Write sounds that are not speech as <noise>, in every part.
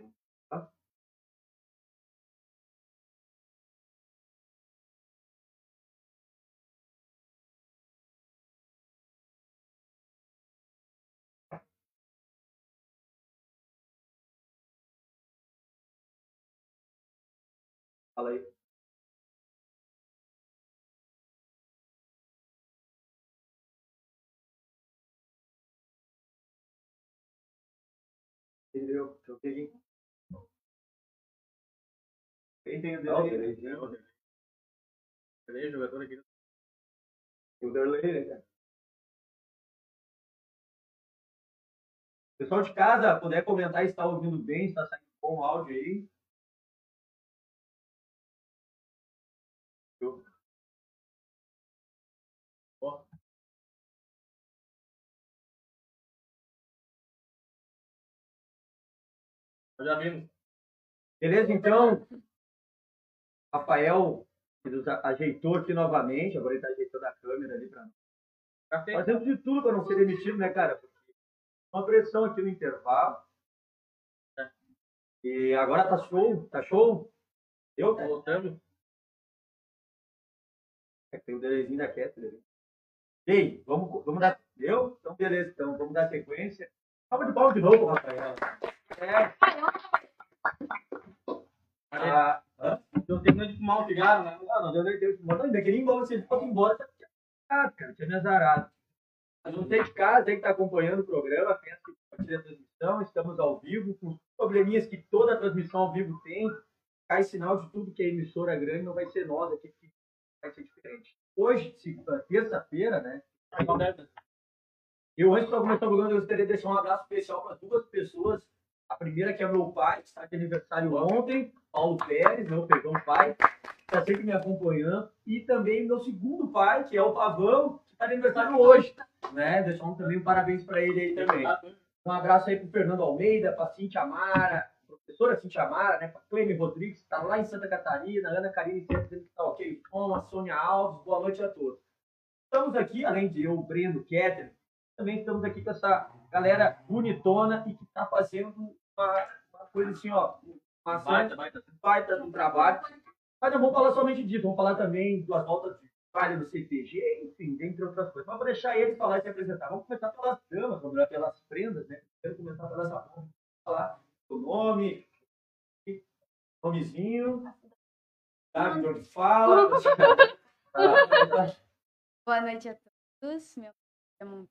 yaptım. alayım. Şimdi yok. Çok iyi. Quem tem o delay? Né? Derlei, jogador aqui. O delay, né, cara? Pessoal de casa, puder comentar se está ouvindo bem, se está saindo bom o áudio aí. Já vimos. Beleza, então, Rafael, que nos ajeitou aqui novamente, agora ele está ajeitando a câmera ali para nós. Fazendo de tudo para não ser demitido, né, cara? Porque uma pressão aqui no intervalo. E agora tá show, tá show? Eu? Voltamos. É, tem o delayzinho da Kathleen. Ei, vamos, vamos dar. Deu? Então, beleza, então, vamos dar sequência. Calma de pau de novo, Rafael. É. Ah, hã? Não tem medo de fumar um cigarro, né? Ah, não deu tempo. Mas ainda queria ir embora, ele fosse embora, tinha ficado, cara, tinha me azarado. Mas sei de casa, aí que tá acompanhando o programa, pensa que a transmissão, estamos ao vivo, com os probleminhas que toda transmissão ao vivo tem. Cai sinal de tudo que é emissora grande, não vai ser nós aqui que vai ser diferente. Hoje, terça-feira, né? Eu, antes de começar o programa, eu gostaria de deixar um abraço especial para duas pessoas. A primeira, que é meu pai, que está de aniversário ontem, Paulo Pérez, meu perdão pai, está sempre me acompanhando. E também meu segundo pai, que é o Pavão, que está de aniversário hoje. Né? Deixar um, também um parabéns para ele aí também. Um abraço aí para Fernando Almeida, para Cintia Amara, professora Cintia Amara, né? para Cleme Rodrigues, que está lá em Santa Catarina, Ana Karine dizendo que está ok, com a Sônia Alves, boa noite a todos. Estamos aqui, além de eu, Breno, Keter, também estamos aqui com essa galera bonitona e que está fazendo uma, uma coisa assim, ó, ação Baita, baita. baita do trabalho. Mas não vamos falar somente disso, vamos falar também das voltas de falha do CTG, enfim, dentre outras coisas. Mas vou deixar eles falar e se apresentar. Vamos começar pelas damas, vamos lá pelas prendas, né? Quero começar pela essa forma. Falar o nome, nomezinho, sabe de onde fala. <laughs> Ah, Boa noite a todos. Meu nome é Monteiro.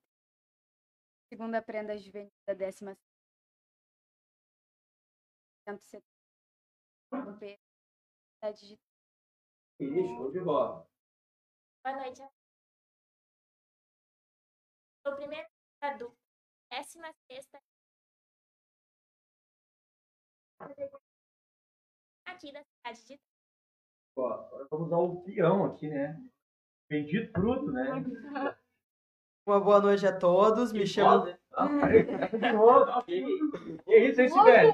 Segunda prenda juvenil da décima Boa noite. Sou o primeiro da dupla, 16 aqui da cidade de Ó, agora vamos ao peão aqui, né? Bendito fruto, né? Uma boa noite a todos. Me chamo. Ah, de novo. Que isso, hein, Sibeli?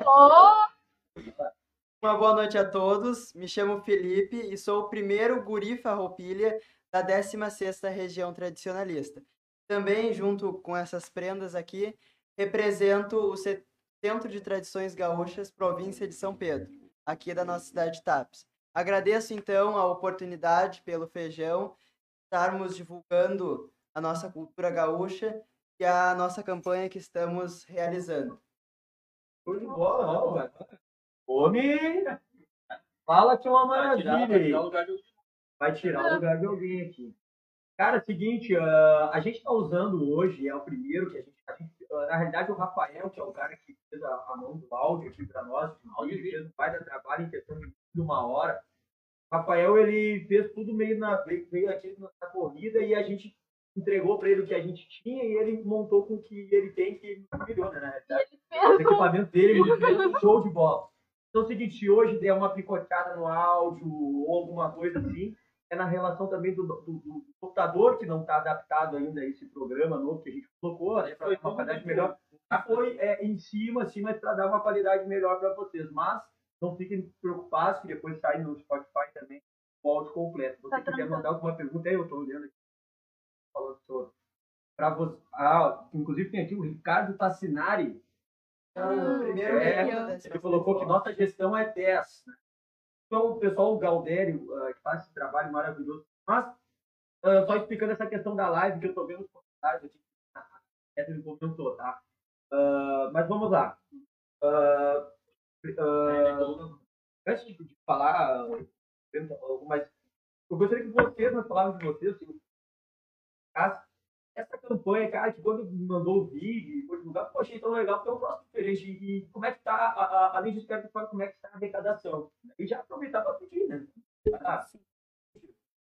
Uma boa noite a todos. Me chamo Felipe e sou o primeiro guri farroupilha da 16ª região tradicionalista. Também, junto com essas prendas aqui, represento o Ce- Centro de Tradições Gaúchas, província de São Pedro, aqui da nossa cidade de Tapes. Agradeço então a oportunidade pelo feijão estarmos divulgando a nossa cultura gaúcha e a nossa campanha que estamos realizando. Show de bola, vai. Homem, fala que é uma Vai tirar, maravilha vai aí. tirar o lugar de Vai tirar o lugar de alguém aqui. Cara, é o seguinte, ah, a gente está usando hoje, é o primeiro que a gente, a gente- ah, Na realidade, o Rafael, que é o cara que fez a, a mão do áudio aqui para nós, Áudio e ele fez um baita trabalho em questão de uma hora. O Rafael, ele fez tudo meio na. veio, aqui na corrida e a gente entregou para ele o que a gente tinha e ele montou com o que ele tem, que não melhor, né? Na realidade, o equipamento dele, ele fez um show de bola. Então é o seguinte, se hoje der uma picoteada no áudio ou alguma coisa assim, é na relação também do, do, do computador que não está adaptado ainda a esse programa novo que a gente colocou, né, para uma qualidade melhor. Foi é, em cima, assim, mas para dar uma qualidade melhor para vocês. Mas não fiquem preocupados que depois sai no Spotify também o áudio completo. Se você Tá quiser mandar alguma pergunta, aí eu estou olhando aqui, falando sobre. Para você, ah, inclusive tem aqui o Ricardo Tassinari, Então, o primeiro É, ele colocou que nossa gestão é 10. né? Então, o pessoal, o Galdério, ah, que faz esse trabalho maravilhoso. Mas, ah, só explicando essa questão da live, que eu estou vendo os comentários aqui. É, ele comentou, tá? Ah, mas vamos lá. Ah, ah, antes de, falar, mas eu gostaria que vocês, nas palavras de vocês, assim, as- essa campanha, cara, que quando me mandou o vídeo, foi divulgar, pô, achei tão legal, porque é um diferente. E como é que tá, a, a, além disso, quero saber como é que está a arrecadação. E já aproveitar para pedir, né? Ah.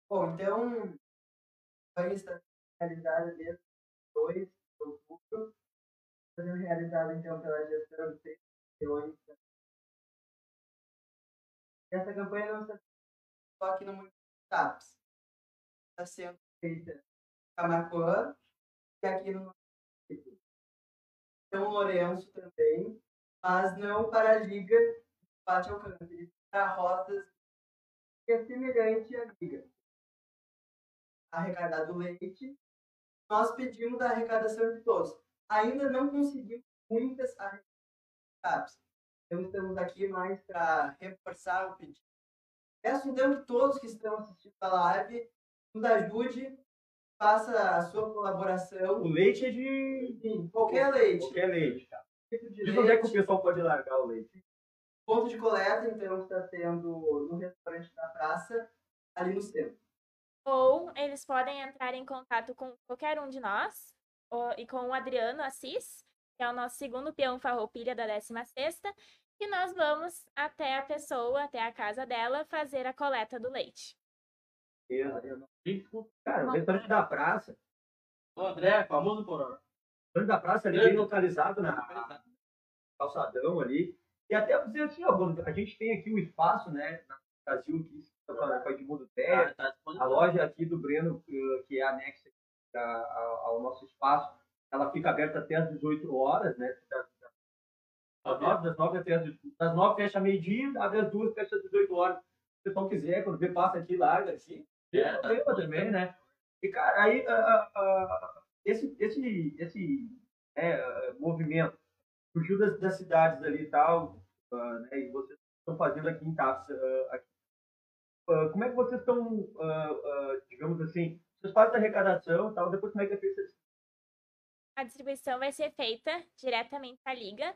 Bom, então, campanha está realizada desde 2 de outubro, sendo realizada então pela gestão de 3 milhões. Essa campanha não está só aqui no município. Está sendo feita Camacuã e aqui no. São Lourenço também, mas não para a Liga de Bate Alcântara, para rotas que é semelhante à Liga arrecadado leite, nós pedimos a arrecadação de todos. Ainda não conseguimos muitas arrecadações. Então, estamos aqui mais para reforçar o pedido. Peço então que todos que estão assistindo a live nos ajude, faça a sua colaboração. o leite é de Sim, qualquer leite. qualquer leite, cara. Tipo de Diz onde é que o leite. pessoal pode largar o leite. Ponto de coleta, então, está sendo no restaurante da praça, ali no centro. Ou eles podem entrar em contato com qualquer um de nós ou- e com o Adriano Assis, que é o nosso segundo peão farroupilha da 16ª, e nós vamos até a pessoa, até a casa dela, fazer a coleta do leite. Cara, o restaurante da praça, O André, famoso por o restaurante da praça ali bem localizado na calçadão ali. E até dizer assim, ó, a gente tem aqui o espaço, né, no Brasil, que com a com a Edmundo Terra, tá disponível. a loja aqui do Breno, que- é anexa ao nosso espaço, ela fica aberta até às 18 horas, né? Das, das 9, das 9 até 18. Das 9 fecha meio-dia, das 2 fecha às 18 horas. Se o pessoal quiser, quando vê, passa aqui, larga assim. É, É, também, né? E, cara, aí a- a- a- esse, esse, esse é, movimento surgiu das, das cidades ali e tal, ah, né? E vocês estão fazendo aqui em ah, aqui. Ah, como é que vocês estão, digamos assim, vocês fazem a arrecadação e tal, depois como é que é feita A distribuição vai ser feita diretamente à Liga.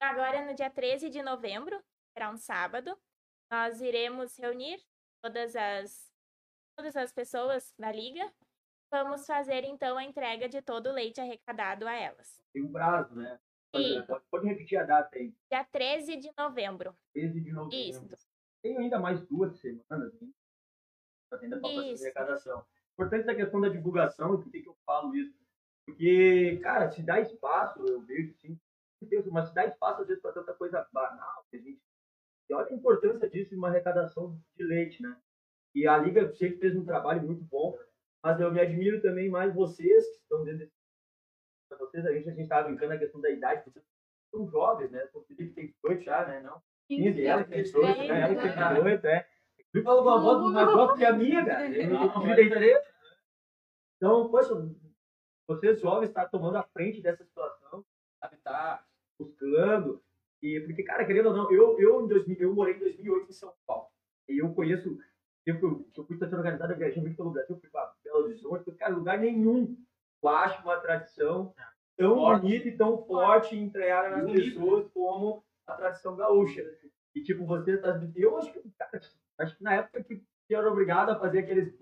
Agora, no dia 13 de novembro, será um sábado, nós iremos reunir todas as, todas as pessoas da Liga. Vamos fazer, então, a entrega de todo o leite arrecadado a elas. tem um prazo, né? Sim. Pode, repetir a data aí, Dia 13 de novembro. 13 de novembro. Isso. Tem ainda mais duas semanas hein? ainda fazer Isso. arrecadação. Importante essa questão da divulgação, e por que eu falo isso? Porque, cara, se dá espaço, eu vejo sim, mas se dá espaço às vezes para tanta coisa banal, que a gente. E olha a importância disso em uma arrecadação de leite, né? E a Liga sempre fez um trabalho muito bom, mas eu me admiro também mais vocês que estão dentro desse. Vocês, a gente a gente estava brincando na questão da idade, vocês são jovens, né? O Felipe tem 18 já, né? Não? 15, ela tem 18, né? Ela tem 18, é. Ele falou uma voz mais alta que a minha, cara. Ele Não, tem 33. Então, poxa, vocês jovens estão tomando a frente dessa situação, sabe? Tá buscando. E, porque, cara, querendo ou não, eu, eu, em 2000, eu morei em 2008 em São Paulo. E eu conheço, eu, eu, eu fui estação organizada, eu viajei muito pelo Brasil, fui para Belo Horizonte, cara, lugar nenhum eu acho uma tradição tão Forte. bonita e tão forte entregar nas Bonita. pessoas como a tradição gaúcha. E, tipo, você tá. Eu acho que, cara, acho que na época que eu era obrigado a fazer aqueles.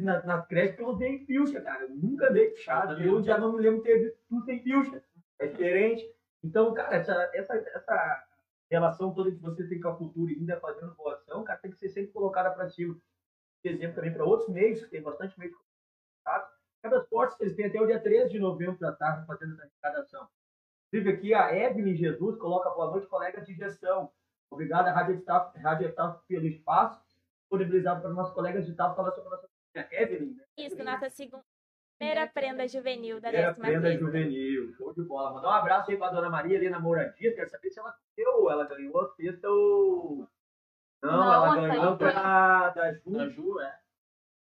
Nas, nas creches que eu usei pilcha, cara. Eu nunca dei puxado. Eu já não me lembro ter visto tudo sem pilcha. É diferente. Então, cara, essa, essa, essa relação toda que você tem com a cultura e ainda fazendo boa ação, cara, tem que ser sempre colocada para cima. Exemplo também para outros meios, que tem bastante meio contato. Cabras Fortes, eles têm até o dia 13 de novembro para estar fazendo essa arrecadação. Inclusive aqui a Evelyn Jesus coloca boa noite, colega de gestão. Obrigado à Rádio Staff, Rádio Staff pelo espaço disponibilizado para nossos colegas de staff falar sobre a nossa Evelyn, né? Isso, nossa segunda, primeira prenda juvenil da Primeira 16 prenda juvenil, show de bola. Mandar um abraço aí pra dona Maria ali na Moradia. Quero saber se ela deu, ela ganhou a cesta ou. Não, Não, ela ganhou da, da Ju, Da Ju, é.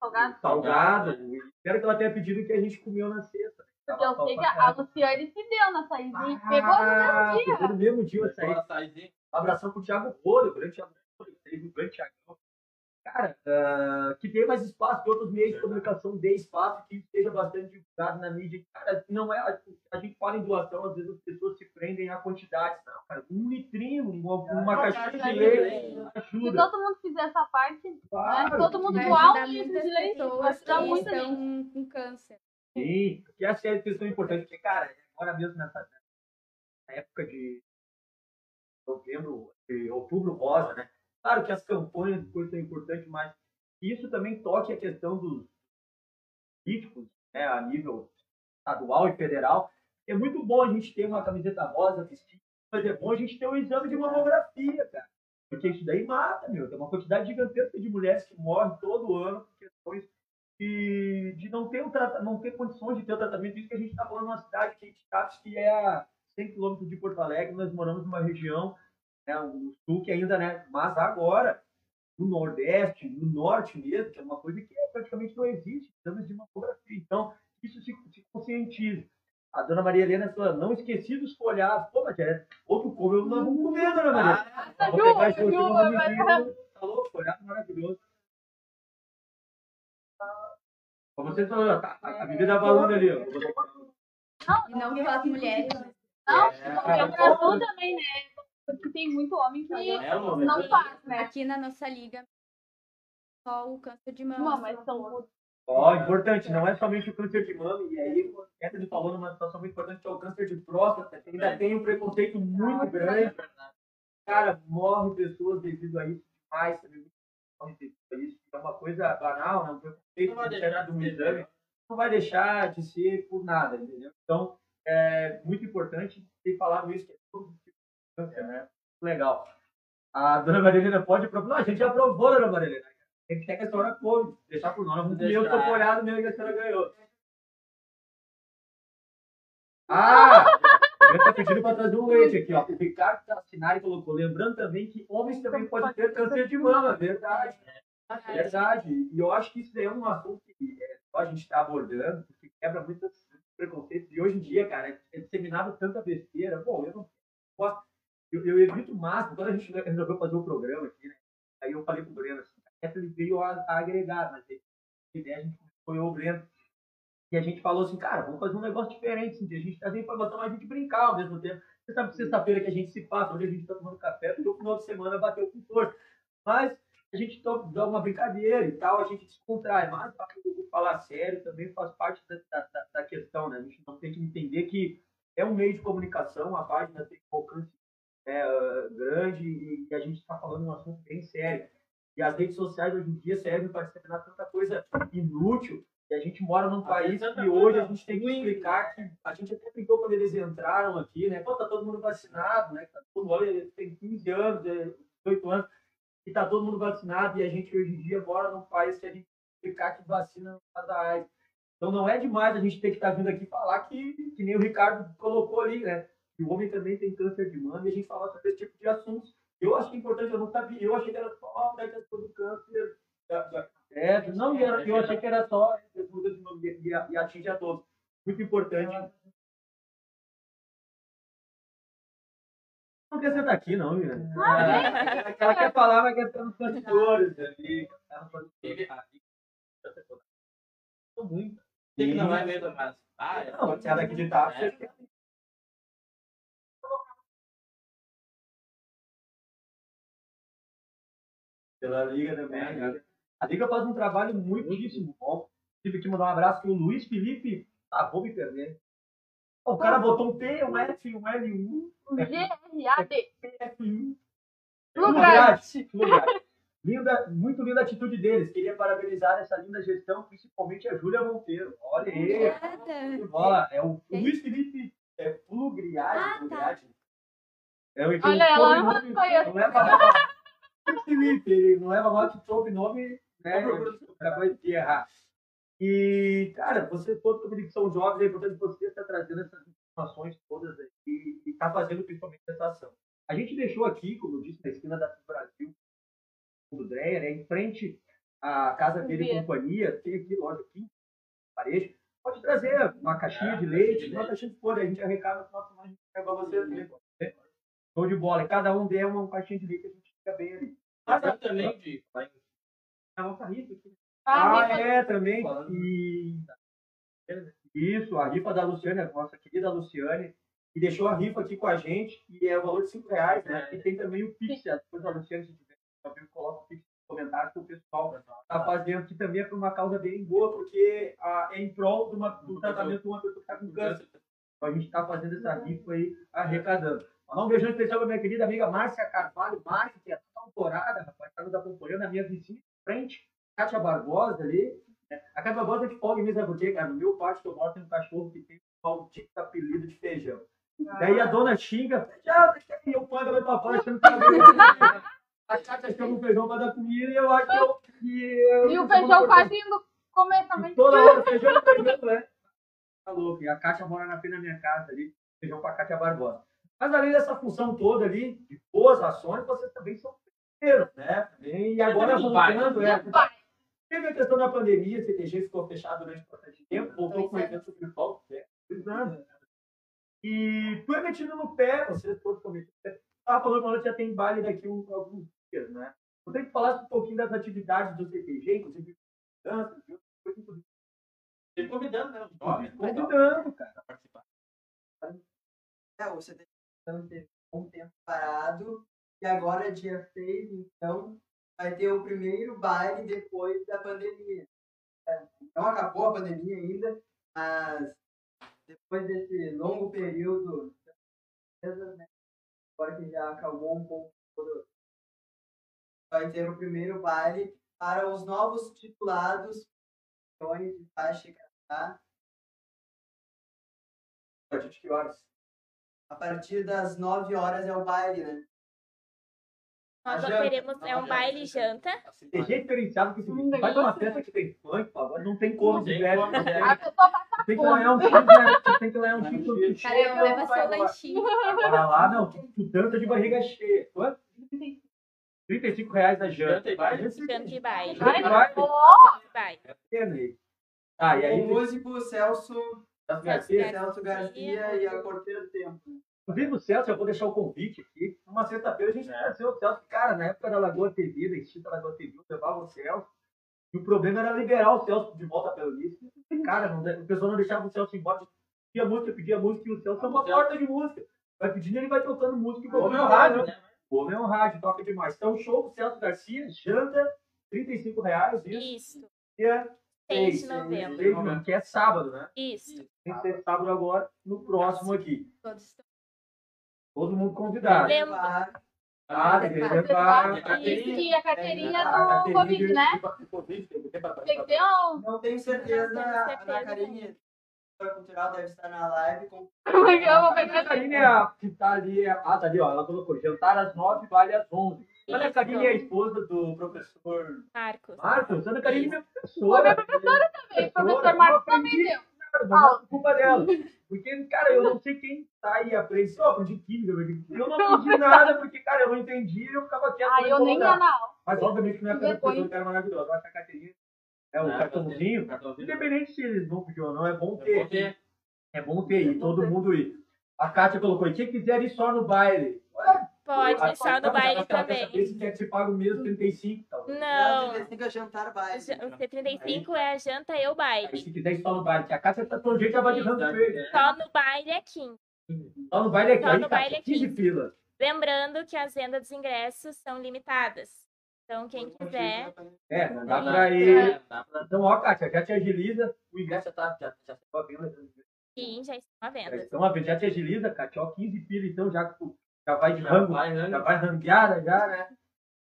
Salgado. salgado. Espero que ela tenha pedido o que a gente comeu na sexta. Porque eu sei que a Luciane se deu na saída. Pegou no Ah, mesmo dia. pegou no mesmo dia sai de- Um abração pro Thiago Rodo, o grande Thiago Rodo, o grande Thiagão. Cara, ah, que dê mais espaço, que outros meios de comunicação dê espaço, que esteja bastante divulgado na mídia. Cara, não é, a gente fala em doação, às vezes as pessoas se prendem a quantidades. Não, cara, um litrinho, uma, uma caixinha de leite, Se ajuda. todo mundo fizer essa parte, né? Claro. todo mundo doar um litro de leite, vai ajudar que muita gente. estão com câncer. Sim, porque essa é a questão importante, porque, cara, agora mesmo nessa nessa época de novembro, de outubro rosa, né? Claro que as campanhas são importantes, mas isso também toque a questão dos políticos, né, a nível estadual e federal. É muito bom a gente ter uma camiseta rosa mas é bom a gente ter um exame de mamografia, cara. Porque isso daí mata, meu. Tem uma quantidade gigantesca de mulheres que morrem todo ano por questões de, de não, ter um não ter condições de ter o tratamento. Isso que a gente está falando numa cidade que, que é a 100 quilômetros de Porto Alegre, nós moramos numa região, né, o sul que ainda, né, mas agora, no Nordeste, no Norte mesmo, que é uma coisa que praticamente não existe, exames de mamografia. Então, isso se, se conscientiza. A dona Maria Helena falou, não esqueci dos folhados. Pô, mas é outro come, eu não vou comer, dona Maria. Ah, Vou pegar esse vai- nomezinho. Tá louco, folhado maravilhoso. Como você falou, tá, a bebida balando ali, ó. E não só as mulheres. Não, É, é o Brasil também, né? Porque tem muito homem que É, não faz, né? Aqui na nossa liga, só o câncer de mama. Não, mas são Ó, importante, não é somente o câncer de mama, e aí o Anthony falou numa situação muito importante, que é o câncer de próstata, que ainda tem um preconceito muito grande. Cara, morre pessoas devido a isso demais, sabe? Morre devido a isso. É uma coisa banal, né? Um preconceito Não vai que deixar de um ser, exame. Não vai deixar de ser por nada, entendeu? Então, é muito importante ter falado isso, que é né? Legal. A dona Marilena pode provar. Não, a gente já provou, dona Marilena. Tem que ter que a senhora come. Deixar por nós. Vamos comer o folhado mesmo que a senhora ganhou. Ah! Eu tô pedindo para trazer um leite aqui, ó. O Ricardo Tassinari colocou. Lembrando também que homens também podem ter câncer de mama, verdade. Verdade. E eu acho que isso daí é um assunto que é, só a gente está abordando, porque quebra muitos preconceitos. E hoje em dia, cara, é disseminado tanta besteira. Bom, eu não gosto. Eu, eu evito o máximo. Quando a gente resolveu fazer o programa aqui, né? Aí eu falei pro Breno assim, essa ele veio a, a agregar, mas a ideia a gente foi o Breno. E a gente falou assim, cara, vamos fazer um negócio diferente, assim, a gente trazer informação, mas a gente brincar ao mesmo tempo. Você sabe que sexta-feira que a gente se passa, onde a gente tá tomando café, porque o final de semana bateu com força. Mas a gente dá uma brincadeira e tal, a gente descontrai. Mas falar sério também faz parte da, da, da- da questão, né? A gente não tem que entender que é um meio de comunicação, a página tem um alcance né, ah, grande e, e a gente está falando um assunto bem sério. E as redes sociais hoje em dia servem para disseminar tanta coisa inútil. E a gente mora num país tanta que hoje a gente tem que explicar que a gente até brincou quando eles entraram aqui, né? Pô, tá todo mundo vacinado, né? Tá todo mundo, tem 15 anos, é, 18 anos, e tá todo mundo vacinado, e a gente hoje em dia mora num país que a gente que explicar que vacina não faz a AIDS. Então não é demais a gente ter que estar vindo aqui falar que, que nem o Ricardo colocou ali, né? Que o homem também tem câncer de mama e a gente falar sobre esse tipo de assuntos. Eu acho que é importante, eu não sabia, eu achei que era só da questão do câncer. da- da- é, não, e era- eu achei que era só as mudas de mama e, e, atinge a todos. Muito importante. Não quer sentar aqui, não, Miriam. Ah, Ela quer falar, mas quer ficar nos bastidores ali. Tá muito. Tem que não é mesmo, mas. Ah, é. Não, se ela acreditar, É. você pela Liga também. É, né? A Liga faz um trabalho muitíssimo bom. Tive que mandar um abraço para o Luiz Felipe. Ah, vou me perder. O cara botou um P, um F, um L1, O G-R-A-D. F1. Flugrade. Flugrade. Linda, muito linda a atitude deles. Queria parabenizar essa linda gestão, principalmente a Júlia Monteiro. Olha aí. Bola. É o? Luiz Felipe é. Ah, tá. É o Olha, ela não conhece. Não. Luiz Felipe, ele não leva mal que sobrenome, né? Vai errar. E, cara, vocês todos também que são jovens, é importante você estar trazendo essas informações todas aí e estar fazendo principalmente essa ação. A gente deixou aqui, como eu disse, na esquina da Brasil, do Dreyer, é em frente à casa dele e companhia, tem aqui loja aqui, parede. Pode trazer uma caixinha de leite, uma caixinha de folha, a gente arrecada no final de semana, a gente pega pra você? Show de bola. E cada um der uma caixinha de leite, a gente fica bem ali. Mas eu também de. a nossa rifa aqui. Ah, Ah, rifa- é, também. E... Isso, a rifa da Luciane, a nossa querida Luciane, que deixou a rifa aqui com a gente, e é o valor de 5 reais, né? E tem também o Pix, depois a Luciane, se tiver, também coloca o Pix nos comentários que o pessoal tá fazendo aqui também é por uma causa bem boa, porque ah, é em prol de uma, do tratamento de uma pessoa que está com câncer. Então a gente está fazendo essa rifa aí, arrecadando. Mandar um beijão especial para minha querida amiga Márcia Carvalho, Márcia, que é autorada, rapaz, está nos acompanhando, a minha vizinha de frente, Kátia Barbosa ali. né? A Kátia Barbosa é de folga mesmo, sabe por quê, cara? No meu pátio que eu moro tem um cachorro que tem um maldito apelido de feijão. Daí a dona xinga, aqui, eu vai pra fora, achando que tá A Kátia chama o feijão para dar comida e eu acho que eu. que eu- E o feijão quase indo comer também. Toda hora feijão, feijão, né? Tá louco. E a Kátia mora na frente da minha casa ali, feijão pra Kátia Barbosa. Mas além dessa função toda ali, de boas ações, vocês também são parceiros, né? E agora voltando, é. Teve a questão da pandemia, a CTG ficou fechado durante bastante tempo, voltou com o evento virtual, é, dois anos. E foi metido no pé, vocês todos estão metidos no pé. Estava falando que nós já tem baile daqui um, alguns dias, né? Gostaria que falasse um pouquinho das atividades do CTG, inclusive dança, de outras coisas, inclusive Sempre convidando, né? Os jovens, legal, convidando, cara. pra participar. É, o CT então, teve um tempo parado e agora, dia 6, então, vai ter o primeiro baile depois da pandemia. É, Não acabou a pandemia ainda, mas depois desse longo período, agora que já acalmou um pouco, vai ter o primeiro baile para os novos titulados de faixa Canadá, A partir de que horas? A partir das 9 horas é o baile, né? Nós janta. teremos, é um baile janta. Tem gente diferenciado que se Hum, faz uma festa que tem funk, agora não tem como, velho. como, né? A pessoa passa Tem que ganhar um título, né? Tu tem que ganhar um. Tu Cara, eu leva vai seu lanchinho. Bora lá, não, tu, dança de barriga cheia. Quanto? 35 reais a janta. Janta e baile? Janta e baile. Janta e Vai, Baile. É. Ah, e aí o músico Celso. Celso Garcia e a Porteira do Tempo. Inclusive o Celso, eu vou deixar o convite aqui. Uma sexta-feira a gente É. conheceu o Celso. Cara, na época da Lagoa TV, da extinta Lagoa TV, eu levava o Celso. E o problema era liberar o Celso de volta pelo início. Cara, não, o pessoal não deixava o Celso embora. Pedia música, pedia música, e o Celso é uma O Celso- porta de música. Vai pedindo, ele vai tocando música. e vai meu tocando, rádio, né? O homem é um rádio, toca demais. Então, show do Celso Garcia, janta, 35 reais. Isso. Isso. Dia 6 de seis, novembro. seis de novembro, que é sábado, né? Isso. Tem que ser sábado agora, no próximo aqui. Todos estão. Todo mundo convidado. Lembra- Ah, tem que Levar. E a carteirinha? Carteirinha do carteirinha Covid, né? tem que ter um. Não tenho certeza, Não tenho a certeza Ana Karine, a cultural, deve estar na live. Com... Eu vou A pegar. Karine é a que tá ali. é- Ah, tá ali, ó. Ela colocou jantar às 9 vale às 11. Ana Karine é a esposa do professor Marcos. Marcos. Ana Karine é minha professora. Foi minha também. Professora, Professor Marcos também deu. Mas é culpa dela. Porque, cara, eu não sei quem tá aí aprende. Eu aprendi química, eu não aprendi <laughs> nada, porque, cara, eu não entendi e eu ficava quieto. Ah, eu nem ia incomodar. na aula. Mas obviamente que não é porque a Depois- professora era maravilhosa. Eu acho que a Caterina é o Ah, cartãozinho. cartãozinho. Independente se eles vão pedir ou não, é bom É ter. É bom ter ir, todo ter. mundo ir. A Kátia colocou, e quem quiser ir só no baile. Pode só no baile ela quer saber também. Se quer que você pague o mesmo 35 tal. Não. 35 é jantar baile. O C35 é a janta e o Aí baile. se quiser só no baile, que a Kátia tá todo jeito já vai de feio. Só no baile é 15. Só no baile é aqui, Só aí, no baile é 15 15. pila. Lembrando que as vendas dos ingressos são limitadas. Então, quem quiser. É, não dá pra ir. Então, ó, Kátia, já te agiliza. O ingresso já tá, já, já saiu a venda. Sim, já estão à venda. Então, a já te agiliza, Kátia, ó, 15 pila, então já, já vai de Já rango. vai, né? já vai rangueada já, né?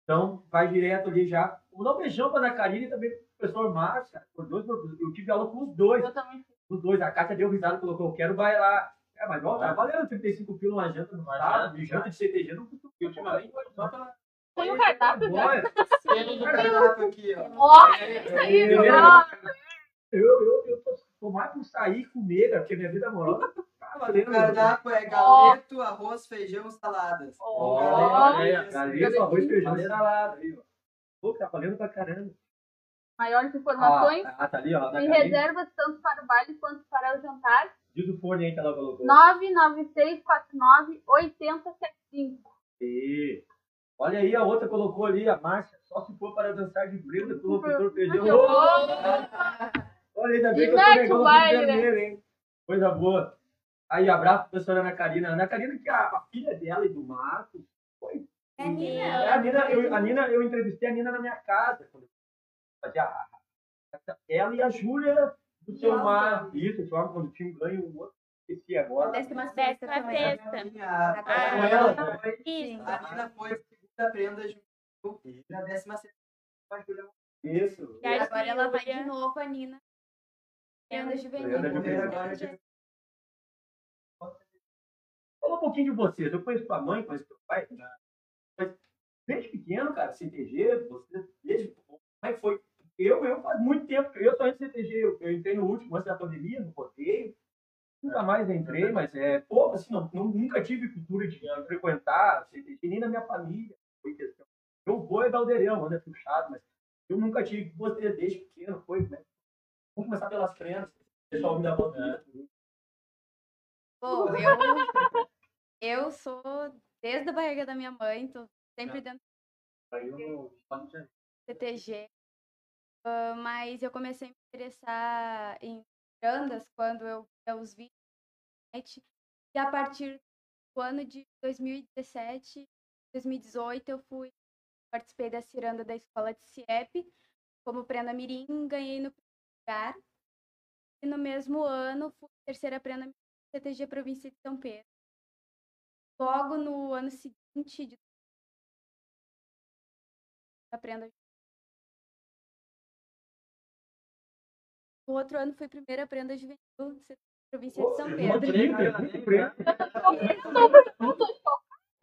Então, vai direto ali já. Vou dar um beijão pra Ana Karine e também pro professor Márcio, cara. Por dois, eu tive aula com os dois. Eu também. Os dois. A Kátia deu risada colocou, eu quero bailar. É, mas ó, tá valendo 35 quilos uma janta no janta, de janta de CTG não custa E ultimamente, só pela... Tem um cardápio. Olha, Temos um cardápio aqui, ó. Ó, isso aí, eu, ó. eu, eu, eu tô, tô mais por sair e comer, cara, porque minha vida amorosa O cardápio é galeto, arroz, feijão, saladas. Ó. Olha, Galeto, arroz, feijão e salada aí, ó. Pô, tá valendo pra caramba. Maiores informações Ah, tá ali, ó. Ana e reservas tanto para o baile quanto para o jantar. Diz o fone aí que ela colocou. 99649 8075. E, Olha aí, a outra colocou ali, a Márcia. Só se for para dançar de o locutor perdeu. Que horror! Olha, ainda bem E que eu tô o baile, né? vermelho, hein? Coisa boa. Aí, abraço, professora Ana Karina. Ana Karina, que é a, a filha dela e do Marcos. Foi. É a Nina. É, a, Nina eu, a Nina, eu entrevistei a Nina na minha casa. Quando eu fazia a- a- ela e a Júlia do seu mar. Isso, foi quando tinha um ganho, um outro. Esqueci agora. Décima Décima sexta também. sexta. A, Ah, Com a, ela, Nina foi, Isso. a Nina foi segunda prenda junto na décima sexta. Isso. E agora ela vai de novo, a Nina. Prenda juvenil. Prenda juvenil. Fala um pouquinho de vocês. Eu conheço tua mãe, conheço teu pai. né? Mas desde pequeno, cara, CTG, você, desde. Como é que foi? Eu, eu faz muito tempo, eu só entro em CTG, eu, eu entrei no último antes da pandemia, no roteiro. Nunca mais entrei, mas é pouco, assim, não, nunca tive cultura de frequentar CTG, nem na minha família. Foi questão. Eu vou é galdeirão, anda puxado, mas eu nunca tive vocês desde pequeno, foi, né? Vamos começar pelas crenças. Pessoal me dá boa Bom, <laughs> eu, eu sou desde a barriga da minha mãe, tô sempre dentro do CTG. ah, mas eu comecei a me interessar em bandas quando eu via os vídeos na internet. E a partir do ano de 2017, 2018, eu fui participei da ciranda da escola de CIEP como prenda mirim, ganhei no primeiro lugar. E no mesmo ano, fui terceira prenda mirim CTG Província de São Pedro. Logo no ano seguinte, de aprenda. No outro ano foi primeira prenda juvenil CTG Província de São Pedro. <laughs>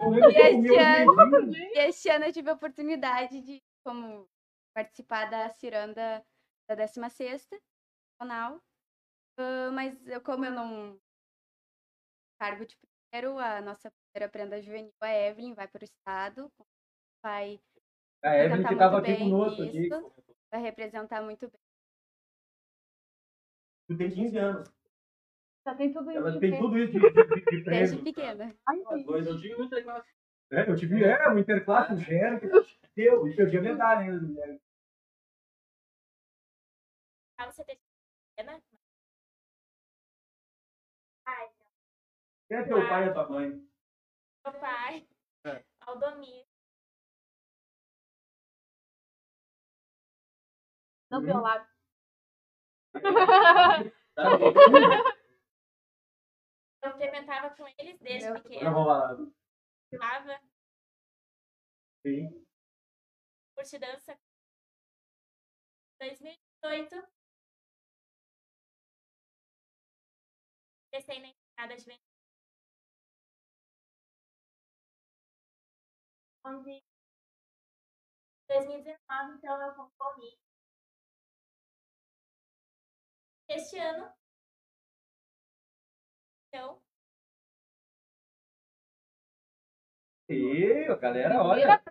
E este ano, e este ano eu tive a oportunidade de como participar da ciranda da 16ª nacional. Ah, mas eu, como eu não cargo de primeiro, a nossa primeira prenda juvenil, a Evelyn, vai para o estado, vai A Evelyn representar que estava muito aqui bem conosco. Aqui. vai representar muito bem. Tu tem 15 anos. Já tem tudo isso. Ela tem tudo isso de, de, de, de <laughs> Desde pequena. Ai, dois, eu tive muita classe. É, eu tive é, um interclasse, um gênero, que deu, e perdi a medalha. Ah, você tem pequena? Quem é teu pai e tua mãe? meu pai. É. Aldomir. Não pelo lado. <laughs> Eu frequentava com eles desde Meu- pequeno. Lá. Estava Sim. curso de dança. 2018. Comecei na entrada de 11. 2019, então, eu concorri. Este ano. Então, E a galera, olha.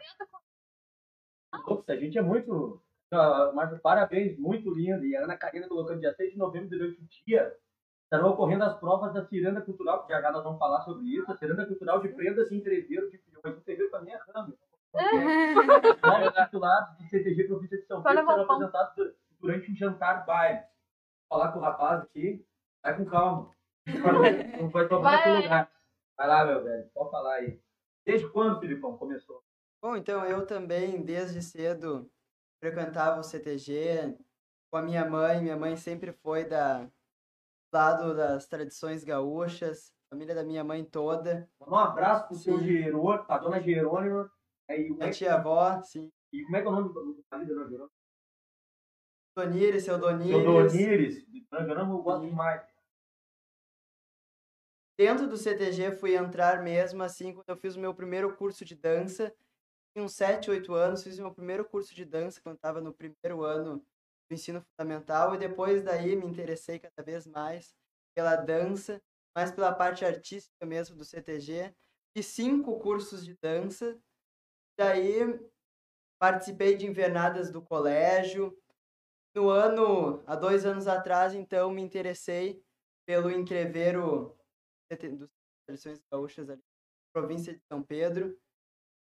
Ops, a gente é muito. Ah, Marcos, parabéns, muito lindo. E a Ana Karina colocando dia 6 de novembro, durante o dia, estarão ocorrendo as provas da Ciranda Cultural, que já já nós vamos falar sobre isso. A Ciranda Cultural de Prendas em Entreveiro de Filhões. Entreveiro também é ramo. <laughs> Novos titulados do CTG Província de São levar serão o apresentados du- durante um jantar baile. Vou falar com o rapaz aqui, vai com calma. <laughs> Não vai tomar Vai. seu lugar. Vai lá, meu velho, pode falar aí. Desde quando, Filipão, começou? Bom, então eu também, desde cedo, frequentava o CTG com a minha mãe. Minha mãe sempre foi da lado das tradições gaúchas, família da minha mãe toda. Um abraço pro seu Sim. Jerônimo, a dona Jerônima. Aí, é que- tia-avó, sim. E como é que é o nome do do marido da dona Jerônima? Donires, seu Donires. Seu Donires. Dona eu gosto demais. Dentro do CTG fui entrar mesmo assim quando eu fiz o meu primeiro curso de dança. Tinha uns 7, 8 anos, fiz o meu primeiro curso de dança quando estava no primeiro ano do ensino fundamental e depois daí me interessei cada vez mais pela dança, mais pela parte artística mesmo do CTG. Fiz cinco cursos de dança. Daí participei de invernadas do colégio. No ano, há dois anos atrás, então, me interessei pelo entreveiro CT dos tradições gaúchas ali, província de São Pedro.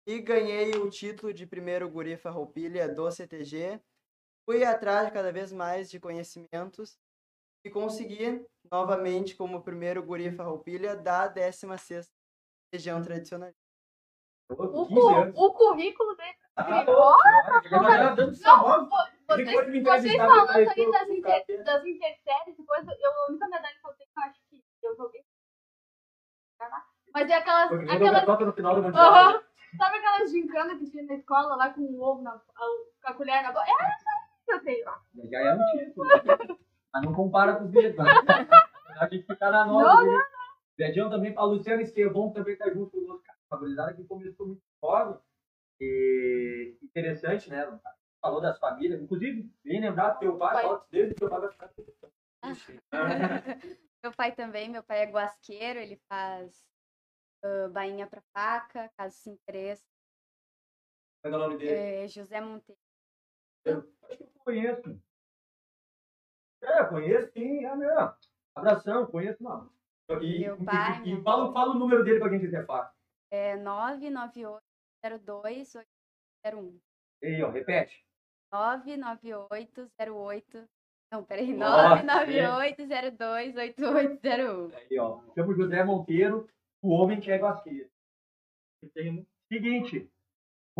e ganhei o título de primeiro guri farroupilha do CTG. Fui atrás de cada vez mais de conhecimentos e consegui novamente como primeiro guri farroupilha da 16ª região tradicional. O, 15 cu- o currículo dele. Ah, olha, agora dando seu nome. Vocês, falando eu- das, inter, das interséries e coisa, eu, a única medalha que eu tenho, eu acho que eu joguei. Mas é aquelas. Aquelas no final do mundial. Aham. Sabe aquelas gincanas que tinha na escola lá com o ovo na. a- com a colher na boca? É eu tenho. Já é um título. Mas não compara com os né? A gente fica na Não, nova. Não, Beijão também para Luciano Estevão, também tá junto conosco. cara. A gurizada que começou muito jovem. E interessante, né? Falou das famílias. Inclusive, bem lembrado, teu pai, dele, teu pai vai ficar. <laughs> Meu pai também, meu pai é guasqueiro, ele faz ah, bainha pra faca, caso se interesse. Qual é o nome dele? É José Monteiro. Acho que eu conheço. É, conheço sim, é mesmo. Abração, conheço não. E, Meu e- pai, e, minha fala, fala o número dele pra quem quiser falar. É 99802 801. E aí, ó, repete. 99808. Não, peraí. Nossa, 99802 8801. Aí, ó. Chama o José Monteiro, o homem que é guasqueiro. E Seguinte,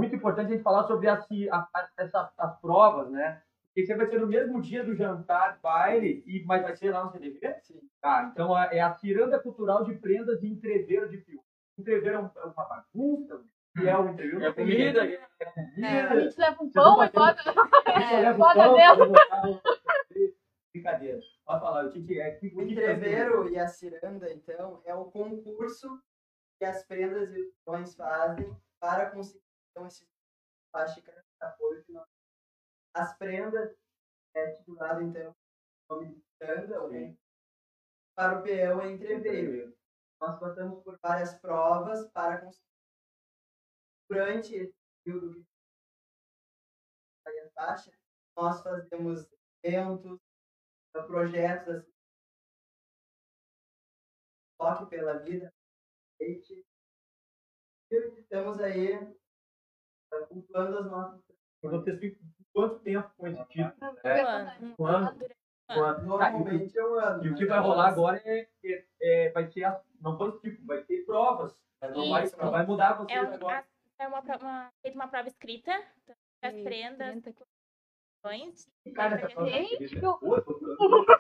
muito importante a gente falar sobre as, a- a- essa- as provas, né? Porque você vai ser no mesmo dia do jantar, baile, e, mas vai ser lá no CDV? Sim. Tá, então a- é a Ciranda Cultural de Prendas de Entreveiro de Fio. Entreveiro é, um- é uma bagunça, que é o entreveiro. É comida. É A comida. gente leva um pão e vai bota. Pão, <laughs> dentro. Brincadeira. Pode falar, o que, que é? O que, O o que que entreveiro e a ciranda, então, é o concurso que as prendas e os peões fazem para conseguir então, esse faixa de apoio que nós As prendas é titulado, então, o nome de ciranda, né? para o peão é entreveiro. Nós passamos por várias provas para conseguir. Durante esse período que a faixa, nós fazemos eventos, projetos assim, toque pela vida. E estamos aí eh, cultuando as nossas Vocês ficam quanto tempo com esse título? Um É, ano. Normalmente é um ano. E o que mas vai rolar agora é, é- é- vai ser, as- não foi tipo, vai ter provas. Não vai, não vai mudar vocês É, um, agora. a- é uma, uma, feita uma prova escrita, das E prendas, 30 questões. Cara, essa prova Gente, escrita.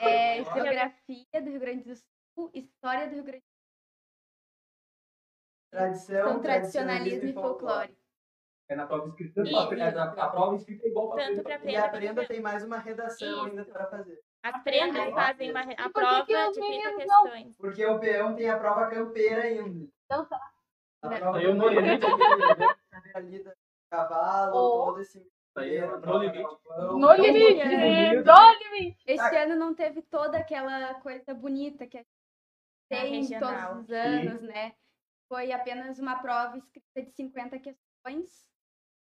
É Geografia <laughs> do Rio Grande do Sul, História do Rio Grande do Tradição, Sul, Tradicionalismo e Folclore. É na prova escrita. Isso. A, a, a prova escrita é igual para Tanto pra E prenda a prenda tem mais uma redação ainda Isso. para fazer. As prendas Ah, fazem uma, a prova que de 30 meninos não- questões. Porque o peão tem a prova campeira ainda. Então tá. A Né? prova Aí eu no limite. ali do cavalo, Oh. todo esse Aí é a no limite. No limite! No limite! Este ano não teve toda aquela coisa bonita que a gente tem regional. todos os anos, né? Foi apenas uma prova escrita de 50 questões.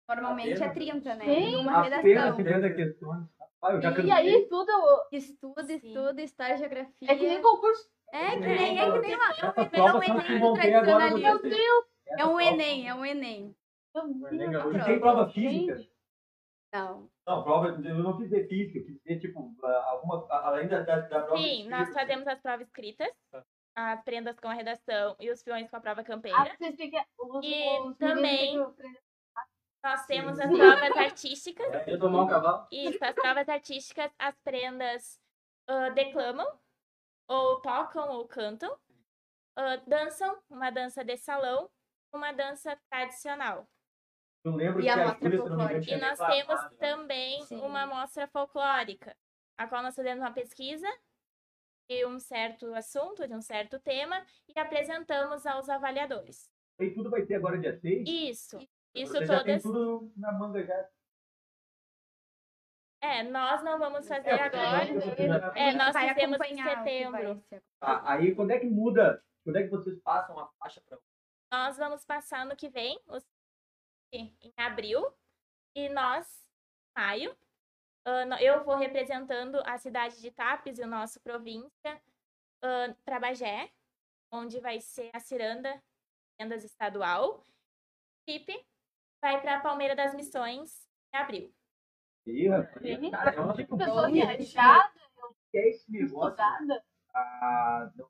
Normalmente é Apenas? 30, né? Sim. Uma Apenas redação. 50 questões. Ah, eu já E aí, tudo Estuda, Sim. estuda, história, geografia. é que nem concurso. É que nem, é que nem uma, é um, é Enem no tradicionalismo. Meu Deus! É um Enem, é um Enem. Deus. E tem prova física? Não. Não, prova, eu não quis dizer física, eu quis dizer, tipo, ah, alguma, além da, da, da prova Sim, nós escrita. fazemos as provas escritas, as prendas com a redação e os peões com a prova campeira. Ah, vocês têm que. Os, E os também- meninos têm que aprender. Nós temos as provas artísticas. Eu tomar um cavalo. Isso, as provas artísticas, as prendas ah, declamam, ou tocam, ou cantam, ah, dançam, uma dança de salão, uma dança tradicional. Eu lembro E que a mostra folclórica. E nós temos né? também Sim. uma mostra folclórica, a qual nós fazemos uma pesquisa de um certo assunto, de um certo tema, e apresentamos aos avaliadores. E tudo vai ter agora dia 6? Isso, isso Você já tem todas. tudo na manga já. É, nós não vamos fazer É, agora. porque- É, nós vai fizemos em setembro. Ah, aí quando é que muda? Quando é que vocês passam a faixa para Nós vamos passar no que vem, os- em abril, e nós, em maio, eu vou representando a cidade de Tapes e o nosso província para Bagé, onde vai ser a ciranda Vendas Estadual. Pipe, vai para Palmeira das Missões em abril. Ih, rapaz, cara, eu fico Pessoa viajada, que é esse negócio. Ah, não,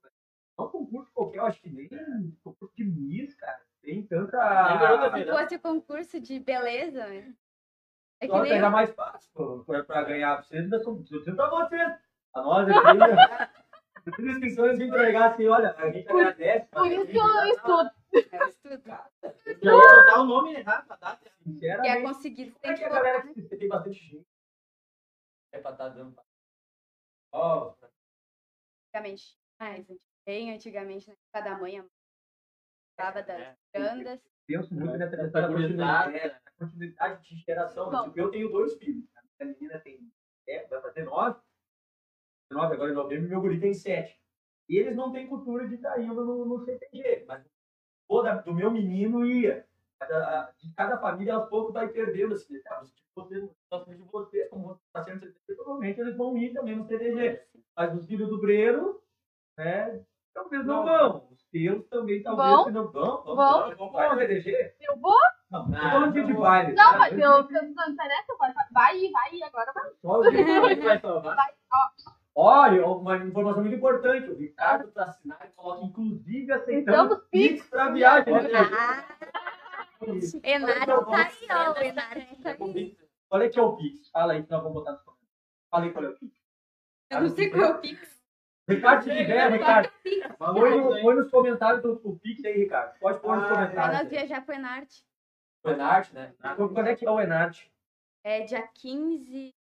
não concurso qualquer, eu acho que nem concurso de Miss, cara. Tem tanta. Se fosse concurso de beleza, né? é que Só nem mais fácil pô, pra, pra ganhar. Vocês ainda são. Eu pra vocês. A nós aqui. <laughs> né? As inscrições de entregar assim, olha, a gente agradece. Por isso que eu estudo. eu estudo. Já ia botar o nome errado pra data. Quer conseguir, tem é que a galera botar. que você tem bastante gente? É pra estar dando. Ó, Antigamente, mais, bem antigamente, na época da mãe, a mãe das É. grandas. penso muito nessa questão da continuidade, é, a continuidade de geração. Bom. Tipo, eu tenho dois filhos. A menina tem. É, vai fazer nove. Nove agora em novembro, meu guri tem sete. E eles não têm cultura de estar indo no, no CTG. Mas o da- do meu menino ia. Mas a- a- de cada família, aos poucos, vai perdendo esse detalhe. De vocês, os filhos de vocês, como você está sendo CTG, provavelmente eles vão ir também no CTG. Mas os filhos do Breno, né? Talvez não, vão. Os teus também talvez Vão. não vão. Vão. Vão, vão para o CTG? Eu vou? Não, não falando de, não. baile. Não, tá? mas eu, eu não interessa, vai, vai ir, vai agora vai. Só é <laughs> que vai salvar? Olha, uma informação muito importante. O Ricardo para assinar e coloca, inclusive, aceitando Aceitamos Pix para viagem. né? Enário tá aí, ó. O Enário tá aí. Qual é que é o Pix? Fala aí que nós vamos botar nos comentários. Fala aí qual é o Pix. Eu não sei qual é o Pix. Ricardo, se tiver, Ricardo, põe, no- põe nos comentários do, do Pix aí, Ricardo. Pode pôr nos Ah, comentários. nós viajar pro Enarte. O Enarte, né? Quando é que é o Enarte? É dia 15.